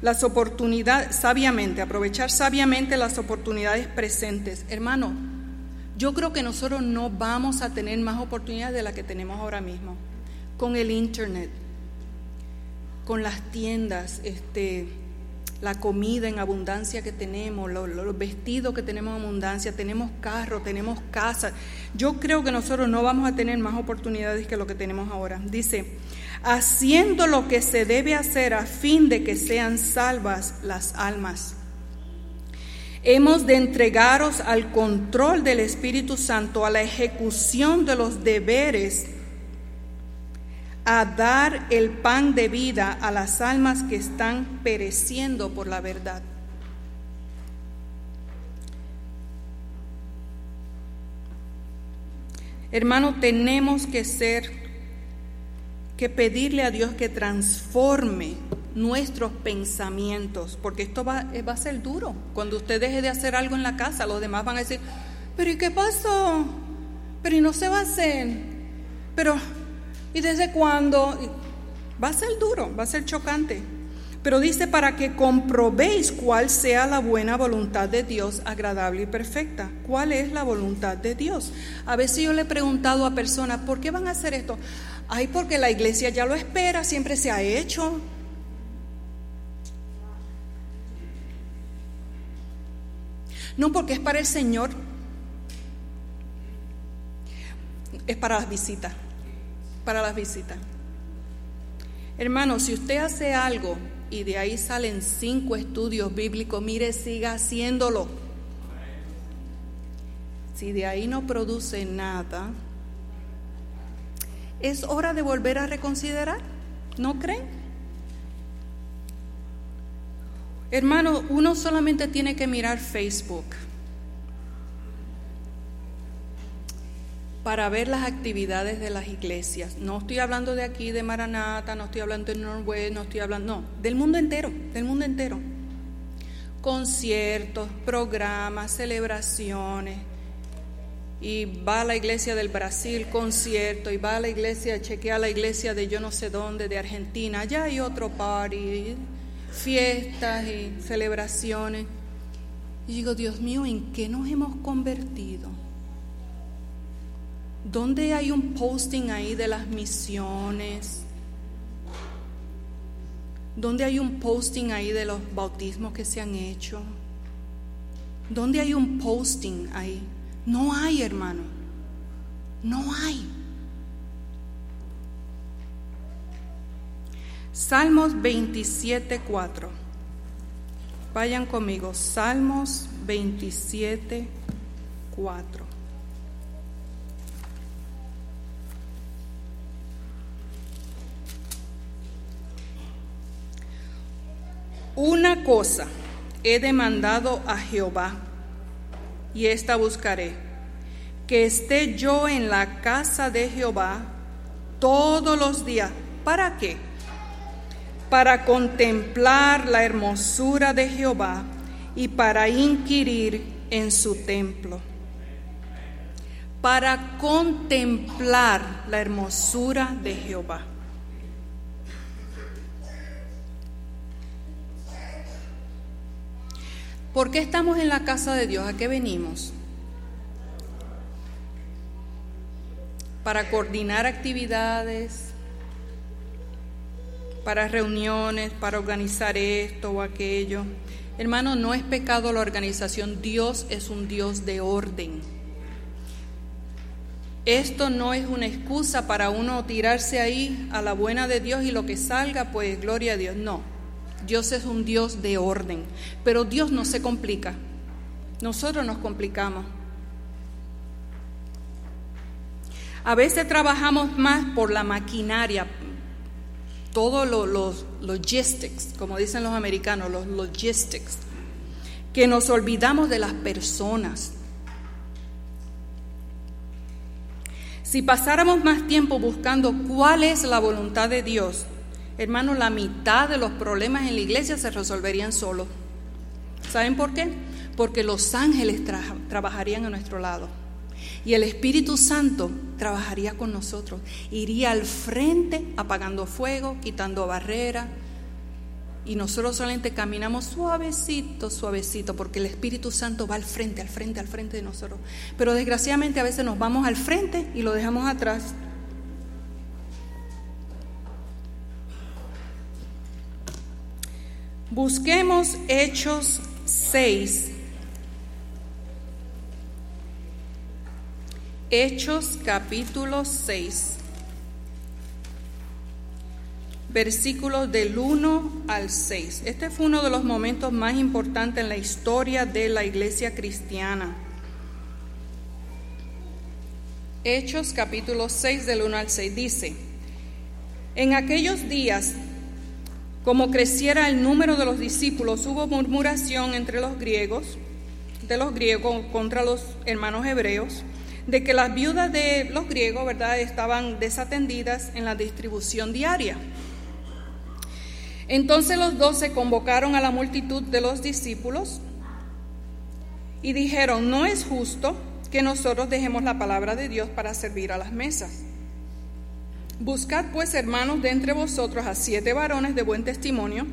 las oportunidades sabiamente, aprovechar sabiamente las oportunidades presentes. Hermano, yo creo que nosotros no vamos a tener más oportunidades de las que tenemos ahora mismo. Con el internet, con las tiendas, este, la comida en abundancia que tenemos, lo- lo- los vestidos que tenemos en abundancia, tenemos carros, tenemos casas. Yo creo que nosotros no vamos a tener más oportunidades que lo que tenemos ahora. Dice, haciendo lo que se debe hacer a fin de que sean salvas las almas. Hemos de entregaros al control del Espíritu Santo, a la ejecución de los deberes, a dar el pan de vida a las almas que están pereciendo por la verdad. Hermano, tenemos que ser, que pedirle a Dios que transforme nuestros pensamientos, porque esto va, eh, va a ser duro. Cuando usted deje de hacer algo en la casa, los demás van a decir, pero ¿y qué pasó? Pero ¿y no se va a hacer? Pero ¿y desde cuándo? Va a ser duro, va a ser chocante. Pero dice para que comprobéis cuál sea la buena voluntad de Dios, agradable y perfecta. ¿Cuál es la voluntad de Dios? A veces yo le he preguntado a personas, ¿por qué van a hacer esto? Ay, porque la iglesia ya lo espera, siempre se ha hecho. No, porque es para el Señor. Es para las visitas. Para las visitas. Hermano, si usted hace algo y de ahí salen cinco estudios bíblicos, mire, siga haciéndolo. Si de ahí no produce nada, es hora de volver a reconsiderar. ¿No creen? Hermano, uno solamente tiene que mirar Facebook para ver las actividades de las iglesias. No estoy hablando de aquí, de Maranata, no estoy hablando de Norwest, no estoy hablando, no, del mundo entero, del mundo entero. Conciertos, programas, celebraciones. Y va a la iglesia del Brasil, concierto, y va a la iglesia, chequea la iglesia de yo no sé dónde, de Argentina, allá hay otro party, fiestas y celebraciones. Y digo, Dios mío, ¿en qué nos hemos convertido? ¿Dónde hay un posting ahí de las misiones? ¿Dónde hay un posting ahí de los bautismos que se han hecho? ¿Dónde hay un posting ahí? No hay, hermano. No hay. Salmos 27, 4. Vayan conmigo. Salmos 27, 4. Una cosa he demandado a Jehová, y esta buscaré, que esté yo en la casa de Jehová todos los días. ¿Para qué? Para contemplar la hermosura de Jehová y para inquirir en su templo. Para contemplar la hermosura de Jehová. ¿Por qué estamos en la casa de Dios? ¿A qué venimos? Para coordinar actividades, para reuniones, para organizar esto o aquello. Hermano, no es pecado la organización, Dios es un Dios de orden. Esto no es una excusa para uno tirarse ahí a la buena de Dios y lo que salga, pues gloria a Dios. No, Dios es un Dios de orden, pero Dios no se complica. Nosotros nos complicamos. A veces trabajamos más por la maquinaria, todos los logistics, como dicen los americanos, los logistics, que nos olvidamos de las personas. Si pasáramos más tiempo buscando cuál es la voluntad de Dios, Hermano, la mitad de los problemas en la iglesia se resolverían solos. ¿Saben por qué? Porque los ángeles trabajarían a nuestro lado. Y el Espíritu Santo trabajaría con nosotros. Iría al frente apagando fuego, quitando barreras. Y nosotros solamente caminamos suavecito, suavecito, porque el Espíritu Santo va al frente, al frente, al frente de nosotros. Pero desgraciadamente a veces nos vamos al frente y lo dejamos atrás. Busquemos Hechos 6. Hechos capítulo 6. Versículos del 1 al 6. Este fue uno de los momentos más importantes en la historia de la iglesia cristiana. Hechos capítulo 6 del 1 al 6 dice, en aquellos días como creciera el número de los discípulos, hubo murmuración entre los griegos, de los griegos contra los hermanos hebreos, de que las viudas de los griegos, ¿verdad?, estaban desatendidas en la distribución diaria. Entonces los doce convocaron a la multitud de los discípulos y dijeron, no es justo que nosotros dejemos la palabra de Dios para servir a las mesas. Buscad pues, hermanos, de entre vosotros a siete varones de buen testimonio,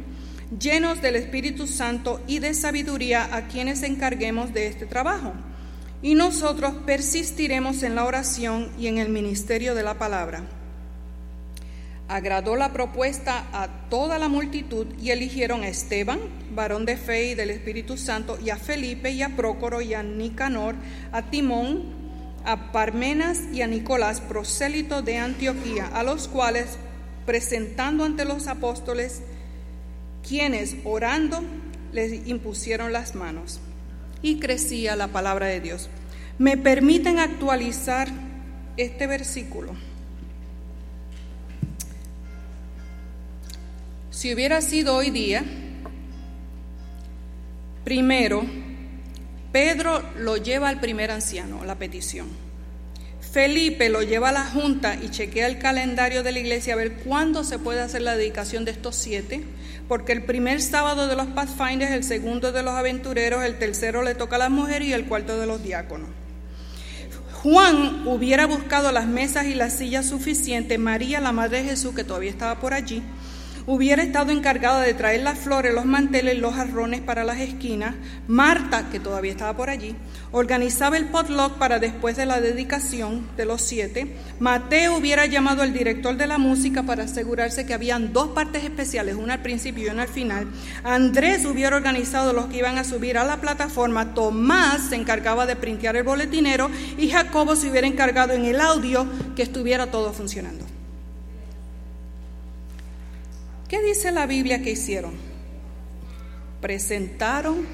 llenos del Espíritu Santo y de sabiduría, a quienes encarguemos de este trabajo. Y nosotros persistiremos en la oración y en el ministerio de la palabra. Agradó la propuesta a toda la multitud y eligieron a Esteban, varón de fe y del Espíritu Santo, y a Felipe y a Prócoro y a Nicanor, a Timón, a Parmenas y a Nicolás, prosélito de Antioquía, a los cuales, presentando ante los apóstoles, quienes orando les impusieron las manos. Y crecía la palabra de Dios. Me permiten actualizar este versículo. Si hubiera sido hoy día, primero, Pedro lo lleva al primer anciano, la petición. Felipe lo lleva a la junta y chequea el calendario de la iglesia a ver cuándo se puede hacer la dedicación de estos siete, porque el primer sábado de los Pathfinders, el segundo de los aventureros, el tercero le toca a las mujeres y el cuarto de los diáconos. Juan hubiera buscado las mesas y las sillas suficientes, María, la madre de Jesús, que todavía estaba por allí, hubiera estado encargada de traer las flores, los manteles, los jarrones para las esquinas. Marta, que todavía estaba por allí, organizaba el potluck para después de la dedicación de los siete. Mateo hubiera llamado al director de la música para asegurarse que habían dos partes especiales, una al principio y una al final. Andrés hubiera organizado los que iban a subir a la plataforma. Tomás se encargaba de printear el boletinero y Jacobo se hubiera encargado en el audio que estuviera todo funcionando. ¿Qué dice la Biblia que hicieron? Presentaron,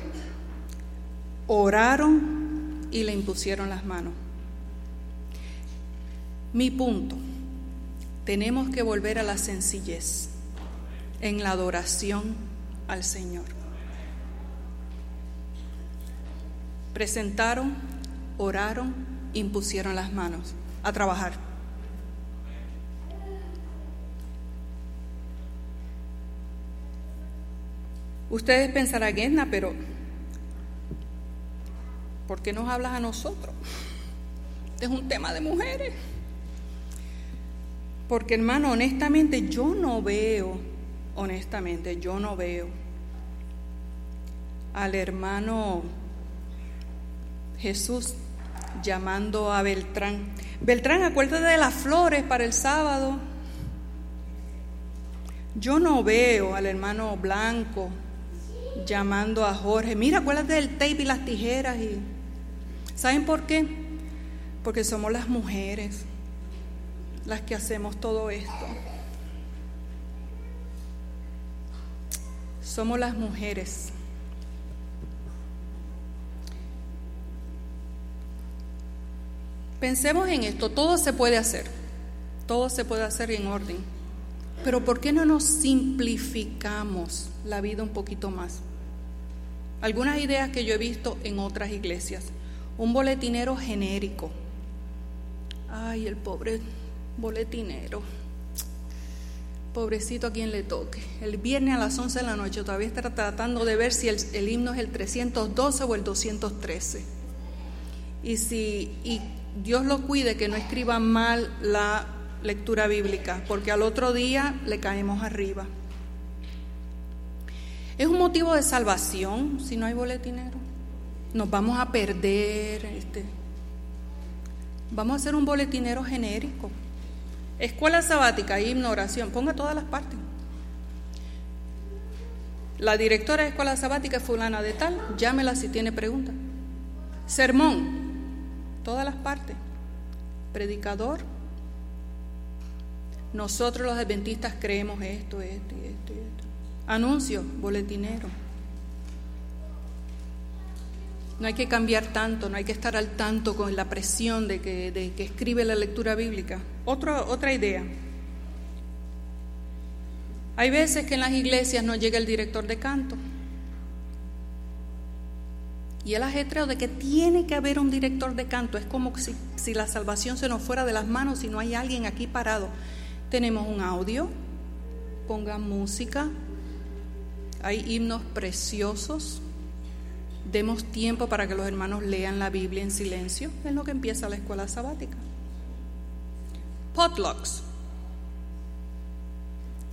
oraron y le impusieron las manos. Mi punto, tenemos que volver a la sencillez en la adoración al Señor. Presentaron, oraron, impusieron las manos a trabajar. Ustedes pensarán, Edna, pero ¿por qué nos hablas a nosotros? Este es un tema de mujeres. Porque hermano, honestamente yo no veo, honestamente yo no veo al hermano Jesús llamando a Beltrán. Beltrán, acuérdate de las flores para el sábado. Yo no veo al hermano Blanco llamando a Jorge, mira, acuérdate del tape y las tijeras. Y... ¿Saben por qué? Porque somos las mujeres las que hacemos todo esto. Somos las mujeres. Pensemos en esto, todo se puede hacer, todo se puede hacer en orden, pero ¿por qué no nos simplificamos la vida un poquito más? Algunas ideas que yo he visto en otras iglesias. Un boletinero genérico. Ay, el pobre boletinero. Pobrecito a quien le toque. El viernes a las 11 de la noche todavía está tratando de ver si el, himno es el 312 o el 213. Y si y Dios lo cuide que no escriba mal la lectura bíblica, porque al otro día le caemos arriba. ¿Es un motivo de salvación si no hay boletinero? Nos vamos a perder. Este. Vamos a hacer un boletinero genérico. Escuela sabática, himno, oración, ponga todas las partes. La directora de escuela sabática es fulana de tal, llámela si tiene preguntas. Sermón, todas las partes. Predicador. Nosotros los adventistas creemos esto, esto y esto y esto. Anuncio, boletinero. No hay que cambiar tanto, no hay que estar al tanto con la presión de que, que escribe la lectura bíblica. otra idea. Hay veces que en las iglesias no llega el director de canto. Y el ajetreo de que tiene que haber un director de canto es como si, si la salvación se nos fuera de las manos y no hay alguien aquí parado. Tenemos un audio, pongan música, hay himnos preciosos. Demos tiempo para que los hermanos lean la Biblia en silencio. Es lo que empieza la escuela sabática. Potlucks.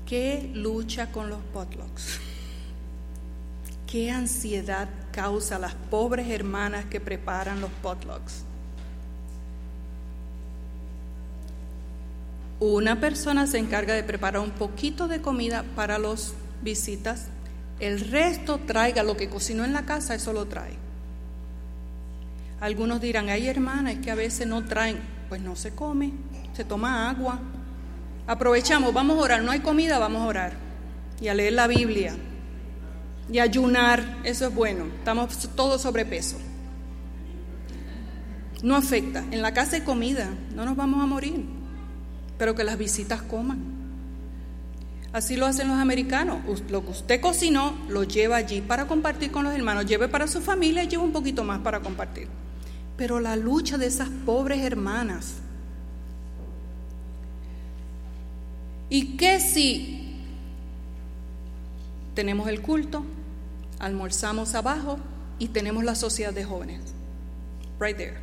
¿Qué lucha con los potlucks? ¿Qué ansiedad causa las pobres hermanas que preparan los potlucks? Una persona se encarga de preparar un poquito de comida para los visitas el resto traiga lo que cocinó en la casa, eso lo trae. Algunos dirán, hay hermanas que a veces no traen, pues no se come, se toma agua. Aprovechamos, vamos a orar, no hay comida, vamos a orar. Y a leer la Biblia. Y ayunar, eso es bueno. Estamos todos sobrepeso. No afecta. En la casa hay comida, no nos vamos a morir. Pero que las visitas coman. Así lo hacen los americanos. Lo que usted cocinó lo lleva allí para compartir con los hermanos. Lleve para su familia y lleva un poquito más para compartir. Pero la lucha de esas pobres hermanas. ¿Y qué si tenemos el culto, almorzamos abajo y tenemos la sociedad de jóvenes? Right there.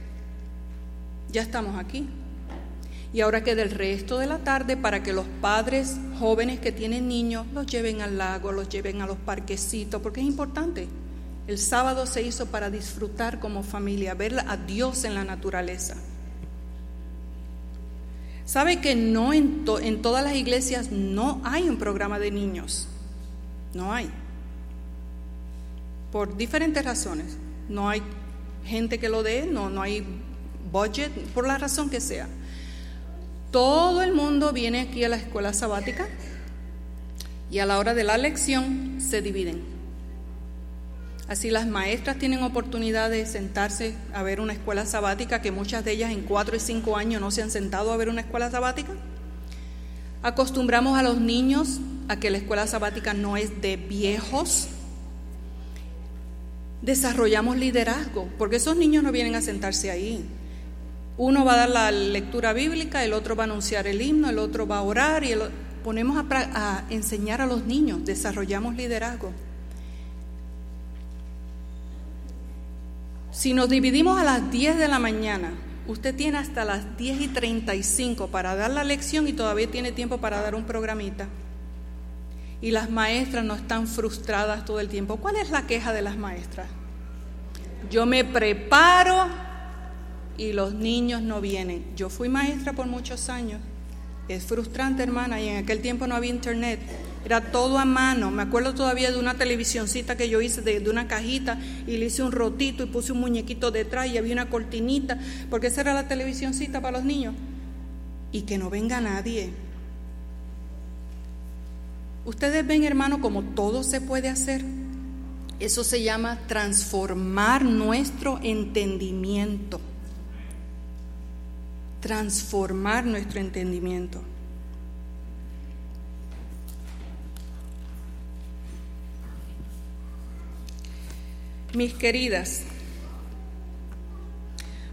Ya estamos aquí. Y ahora queda el resto de la tarde para que los padres jóvenes que tienen niños los lleven al lago, los lleven a los parquecitos, porque es importante. El sábado se hizo para disfrutar como familia, ver a Dios en la naturaleza. ¿Sabe que no en, en todas las iglesias no hay un programa de niños? No hay. Por diferentes razones. No hay gente que lo dé, no, no hay budget, por la razón que sea. Todo el mundo viene aquí a la escuela sabática y a la hora de la lección se dividen. Así las maestras tienen oportunidad de sentarse a ver una escuela sabática, que muchas de ellas en cuatro y cinco años no se han sentado a ver una escuela sabática. Acostumbramos a los niños a que la escuela sabática no es de viejos. Desarrollamos liderazgo, porque esos niños no vienen a sentarse ahí. Uno va a dar la lectura bíblica, el otro va a anunciar el himno, el otro va a orar y ponemos a, enseñar a los niños, desarrollamos liderazgo. Si nos dividimos a las 10 de la mañana, usted tiene hasta las 10 y 35 para dar la lección y todavía tiene tiempo para dar un programita. Y las maestras no están frustradas todo el tiempo. ¿Cuál es la queja de las maestras? Yo me preparo y los niños no vienen. Yo fui maestra por muchos años. Es frustrante, hermana, y en aquel tiempo no había internet. Era todo a mano. Me acuerdo todavía de una televisioncita que yo hice de, una cajita y le hice un rotito y puse un muñequito detrás y había una cortinita, porque esa era la televisioncita para los niños. Y que no venga nadie. Ustedes ven, hermano, como todo se puede hacer. Eso se llama transformar nuestro entendimiento transformar nuestro entendimiento. Mis queridas,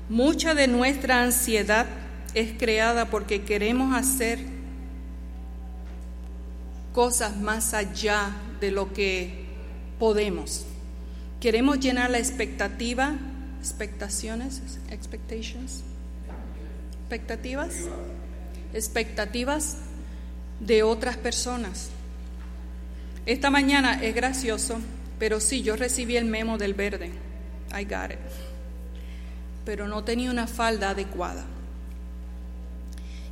mucha de nuestra ansiedad es creada porque queremos hacer cosas más allá de lo que podemos. Queremos llenar la expectativa, expectaciones, expectations, expectativas, expectativas de otras personas. Esta mañana es gracioso, pero sí, yo recibí el memo del verde. I got it. Pero no tenía una falda adecuada.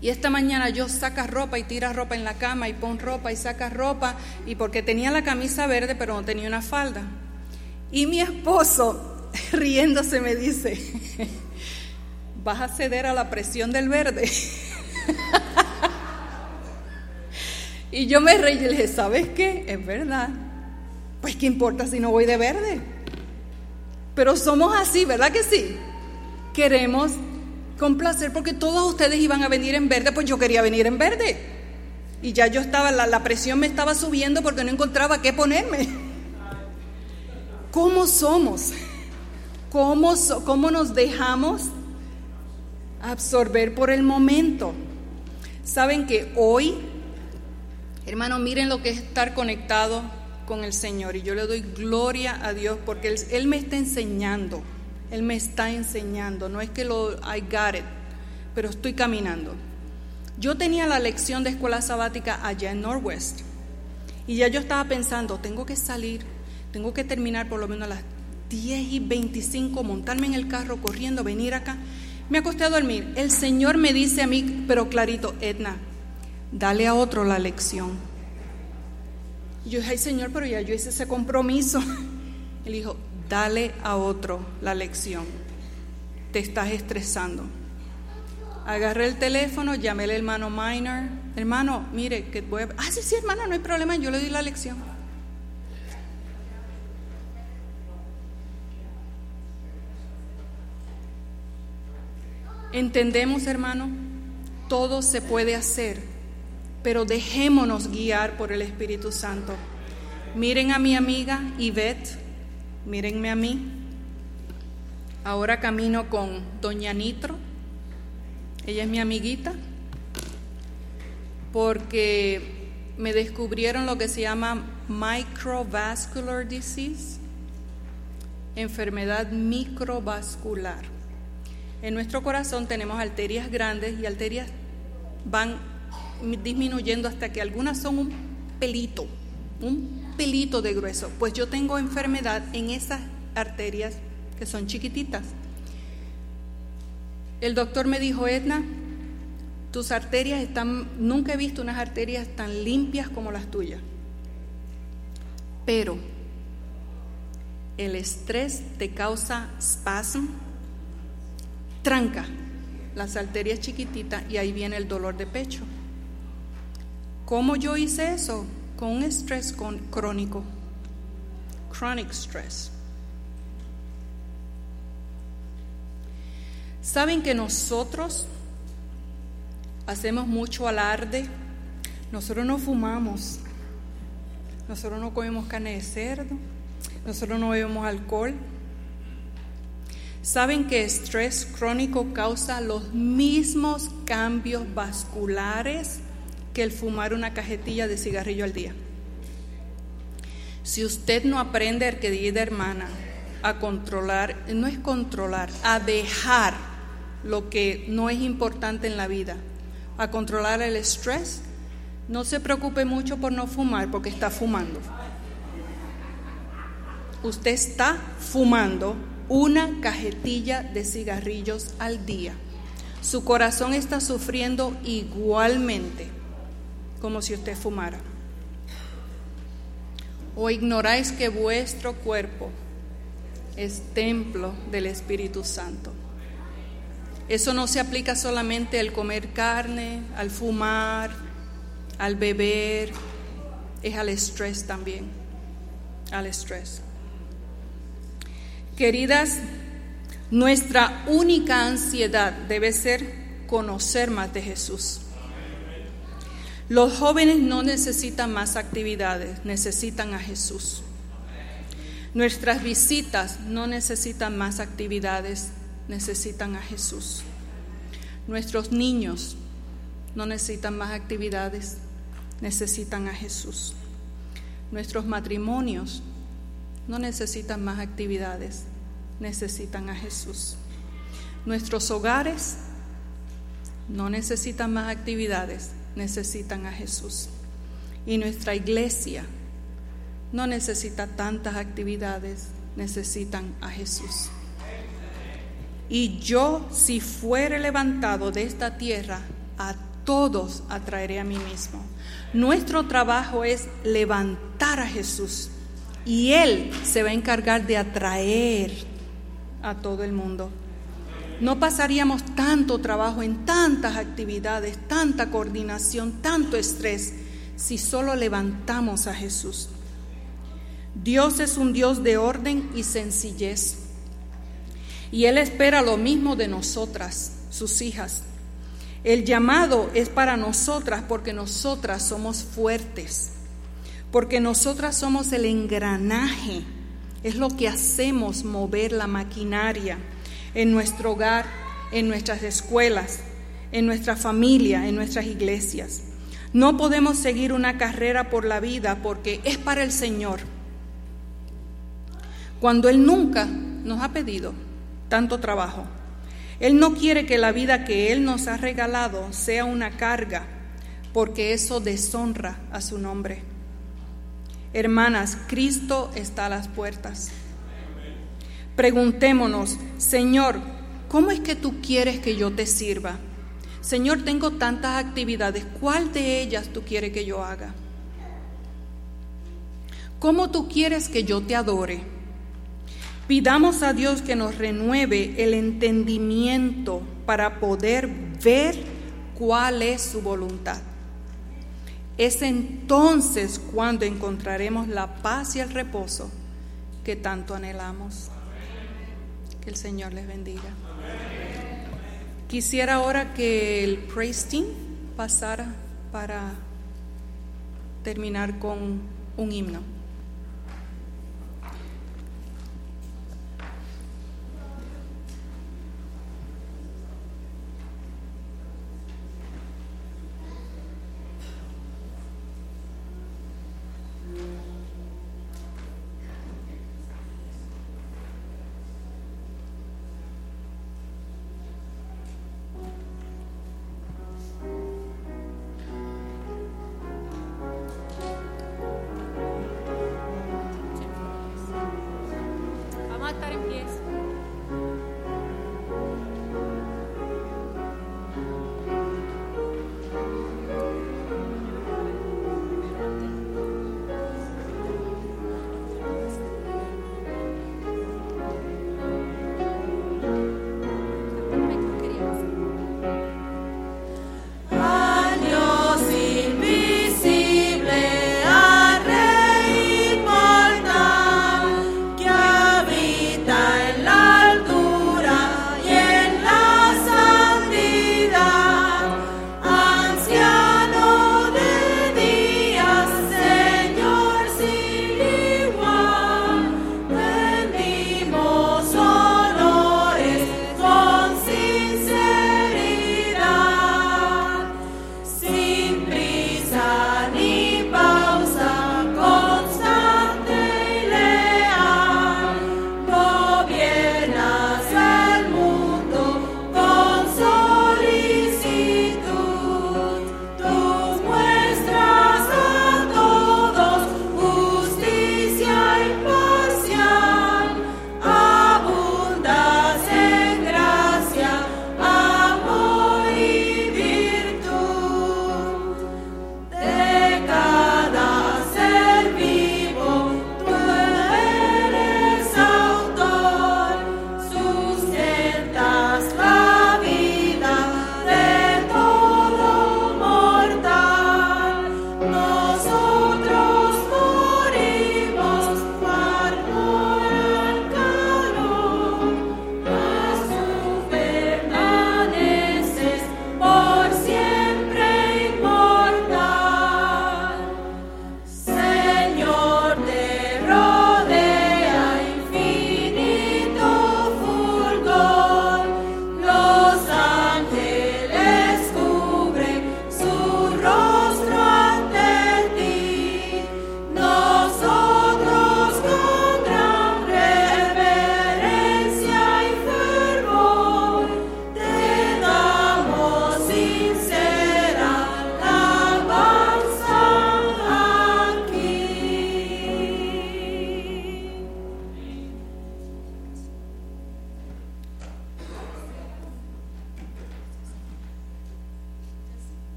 Y esta mañana yo saca ropa y tira ropa en la cama y pon ropa y saca ropa y porque tenía la camisa verde pero no tenía una falda. Y mi esposo riéndose me dice, vas a ceder a la presión del verde. y yo me reí y le dije, ¿sabes qué? Es verdad. Pues qué importa si no voy de verde. Pero somos así, ¿verdad que sí? Queremos complacer porque todos ustedes iban a venir en verde, pues yo quería venir en verde. Y ya yo estaba, la, la presión me estaba subiendo porque no encontraba qué ponerme. ¿Cómo somos? ¿Cómo, cómo nos dejamos absorber por el momento. Saben que hoy, hermano, miren lo que es estar conectado con el Señor. Y yo le doy gloria a Dios porque Él, me está enseñando. Él me está enseñando. No es que lo I got it, pero estoy caminando. Yo tenía la lección de escuela sabática allá en Northwest. Y ya yo estaba pensando, tengo que salir, tengo que terminar por lo menos a las 10 y 25, montarme en el carro corriendo, venir acá. Me acosté a dormir. El Señor me dice a mí, pero clarito, Edna, dale a otro la lección. Yo dije, ay Señor, pero ya yo hice ese compromiso. Él dijo, dale a otro la lección. Te estás estresando. Agarré el teléfono, llamé al hermano Minor. Hermano, mire, que voy a... Ah, sí, sí, hermano, no hay problema, yo le di la lección. Entendemos, hermano, todo se puede hacer, pero dejémonos guiar por el Espíritu Santo. Miren a mi amiga Yvette, mírenme a mí. Ahora camino con Doña Nitro, ella es mi amiguita, porque me descubrieron lo que se llama microvascular disease, enfermedad microvascular. En nuestro corazón tenemos arterias grandes y arterias van disminuyendo hasta que algunas son un pelito, un pelito de grueso. Pues yo tengo enfermedad en esas arterias que son chiquititas. El doctor me dijo, Edna, tus arterias están, nunca he visto unas arterias tan limpias como las tuyas. Pero el estrés te causa spasm, tranca las arterias chiquititas y ahí viene el dolor de pecho. ¿Cómo yo hice eso? Con un estrés crónico, chronic stress. Saben que nosotros hacemos mucho alarde, nosotros no fumamos, nosotros no comemos carne de cerdo, nosotros no bebemos alcohol. Saben que estrés crónico causa los mismos cambios vasculares que el fumar una cajetilla de cigarrillo al día. Si usted no aprende, querida hermana, a controlar, no es controlar, a dejar lo que no es importante en la vida, a controlar el estrés. No se preocupe mucho por no fumar porque está fumando. Usted está fumando una cajetilla de cigarrillos al día. Su corazón está sufriendo igualmente como si usted fumara. O ignoráis que vuestro cuerpo es templo del Espíritu Santo. Eso no se aplica solamente al comer carne, al fumar, al beber, es al estrés también, al estrés. Queridas, nuestra única ansiedad debe ser conocer más de Jesús. Los jóvenes no necesitan más actividades, necesitan a Jesús. Nuestras visitas no necesitan más actividades, necesitan a Jesús. Nuestros niños no necesitan más actividades, necesitan a Jesús. Nuestros matrimonios no necesitan más actividades, necesitan a Jesús. Nuestros hogares no necesitan más actividades, necesitan a Jesús. Y nuestra iglesia no necesita tantas actividades, necesitan a Jesús. Y yo, si fuere levantado de esta tierra, a todos atraeré a mí mismo. Nuestro trabajo es levantar a Jesús y Él se va a encargar de atraer a todo el mundo. No pasaríamos tanto trabajo en tantas actividades, tanta coordinación, tanto estrés, si solo levantamos a Jesús. Dios es un Dios de orden y sencillez. Y Él espera lo mismo de nosotras, sus hijas. El llamado es para nosotras porque nosotras somos fuertes, porque nosotras somos el engranaje, es lo que hacemos mover la maquinaria en nuestro hogar, en nuestras escuelas, en nuestra familia, en nuestras iglesias. No podemos seguir una carrera por la vida porque es para el Señor. Cuando Él nunca nos ha pedido tanto trabajo. Él no quiere que la vida que Él nos ha regalado sea una carga, porque eso deshonra a su nombre. Hermanas, Cristo está a las puertas. Preguntémonos, Señor, ¿cómo es que tú quieres que yo te sirva? Señor, tengo tantas actividades, ¿cuál de ellas tú quieres que yo haga? ¿Cómo tú quieres que yo te adore? Pidamos a Dios que nos renueve el entendimiento para poder ver cuál es su voluntad. Es entonces cuando encontraremos la paz y el reposo que tanto anhelamos. Que el Señor les bendiga. Quisiera ahora que el praise team pasara para terminar con un himno.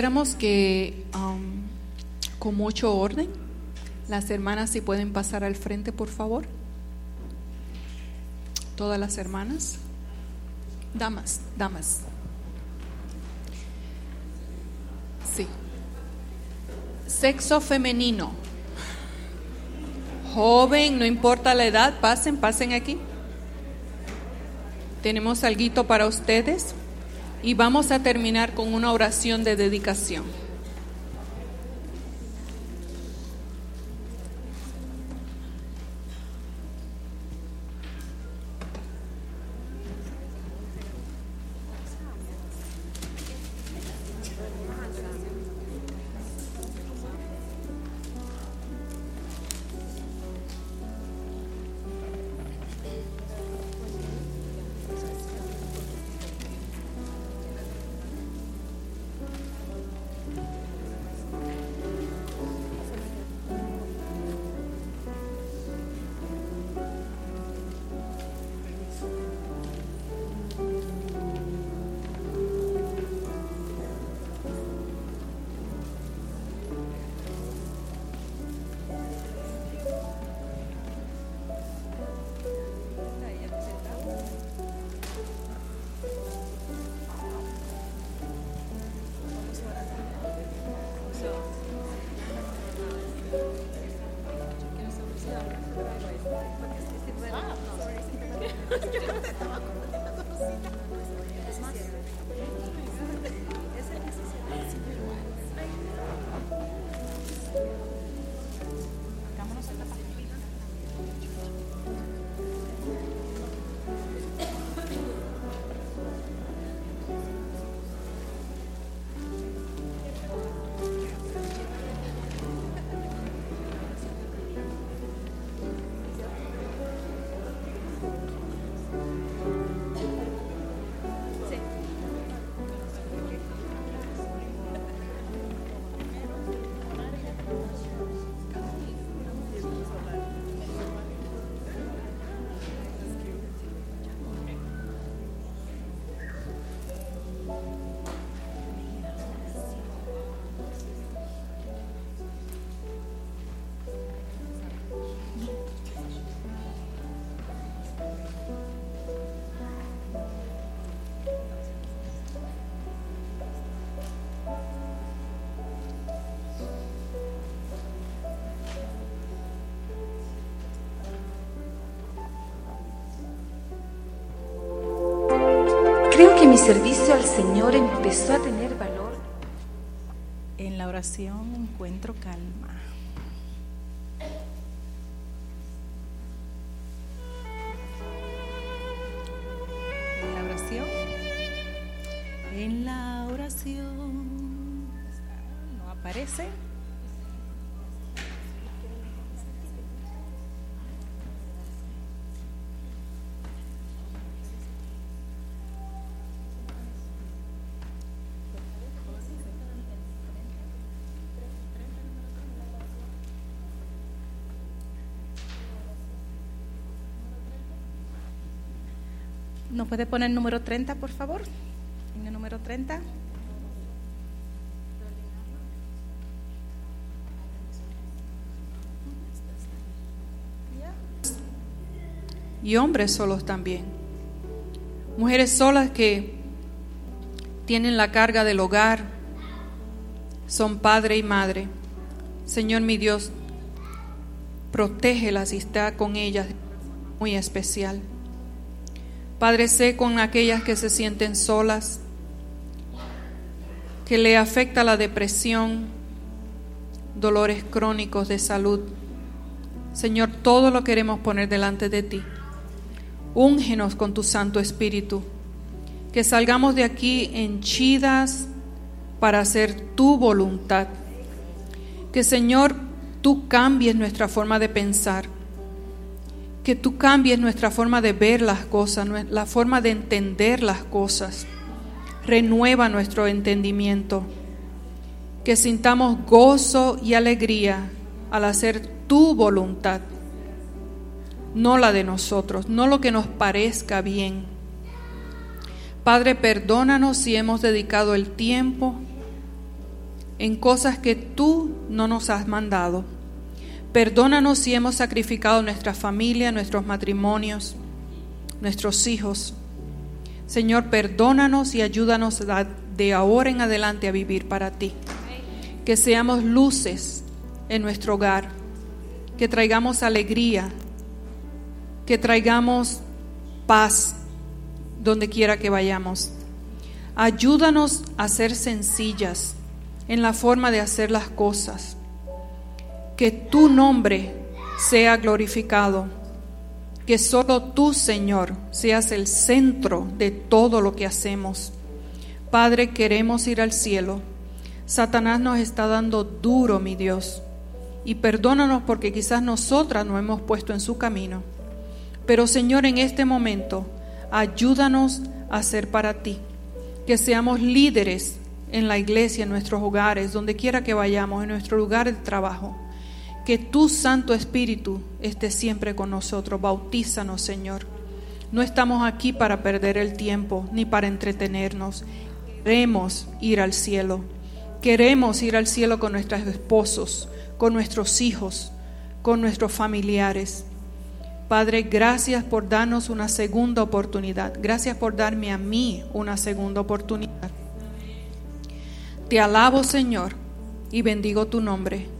quisiéramos que um, con mucho orden, las hermanas si pueden pasar al frente, por favor. Todas las hermanas. Damas, damas. Sí. Sexo femenino. Joven, no importa la edad, pasen, pasen aquí. Tenemos alguito para ustedes y vamos a terminar con una oración de dedicación. Creo que mi servicio al Señor empezó a tener valor. En la oración puede poner el número 30, por favor? El número 30. y hombres solos también. Mujeres solas que tienen la carga del hogar, son padre y madre. Señor mi Dios, protégelas y está con ellas muy especial. Padre, sé con aquellas que se sienten solas, que le afecta la depresión, dolores crónicos de salud. Señor, todo lo queremos poner delante de ti. Úngenos con tu Santo Espíritu. Que salgamos de aquí henchidas para hacer tu voluntad. Que Señor, tú cambies nuestra forma de pensar. Que tú cambies nuestra forma de ver las cosas, la forma de entender las cosas. Renueva nuestro entendimiento. Que sintamos gozo y alegría al hacer tu voluntad no la de nosotros, no lo que nos parezca bien. Padre, perdónanos si hemos dedicado el tiempo en cosas que tú no nos has mandado. Perdónanos si hemos sacrificado nuestra familia, nuestros matrimonios, nuestros hijos. Señor, perdónanos y ayúdanos de ahora en adelante a vivir para ti. Que seamos luces en nuestro hogar, que traigamos alegría, que traigamos paz donde quiera que vayamos. Ayúdanos a ser sencillas en la forma de hacer las cosas. Que tu nombre sea glorificado. Que solo tú, Señor, seas el centro de todo lo que hacemos. Padre, queremos ir al cielo. Satanás nos está dando duro, mi Dios. Y perdónanos porque quizás nosotras no hemos puesto en su camino. Pero Señor, en este momento, ayúdanos a ser para ti. Que seamos líderes en la iglesia, en nuestros hogares, donde quiera que vayamos, en nuestro lugar de trabajo. Que tu Santo Espíritu esté siempre con nosotros. Bautízanos, Señor. No estamos aquí para perder el tiempo ni para entretenernos. Queremos ir al cielo. Queremos ir al cielo con nuestros esposos, con nuestros hijos, con nuestros familiares. Padre, gracias por darnos una segunda oportunidad. Gracias por darme a mí una segunda oportunidad. Te alabo, Señor, y bendigo tu nombre.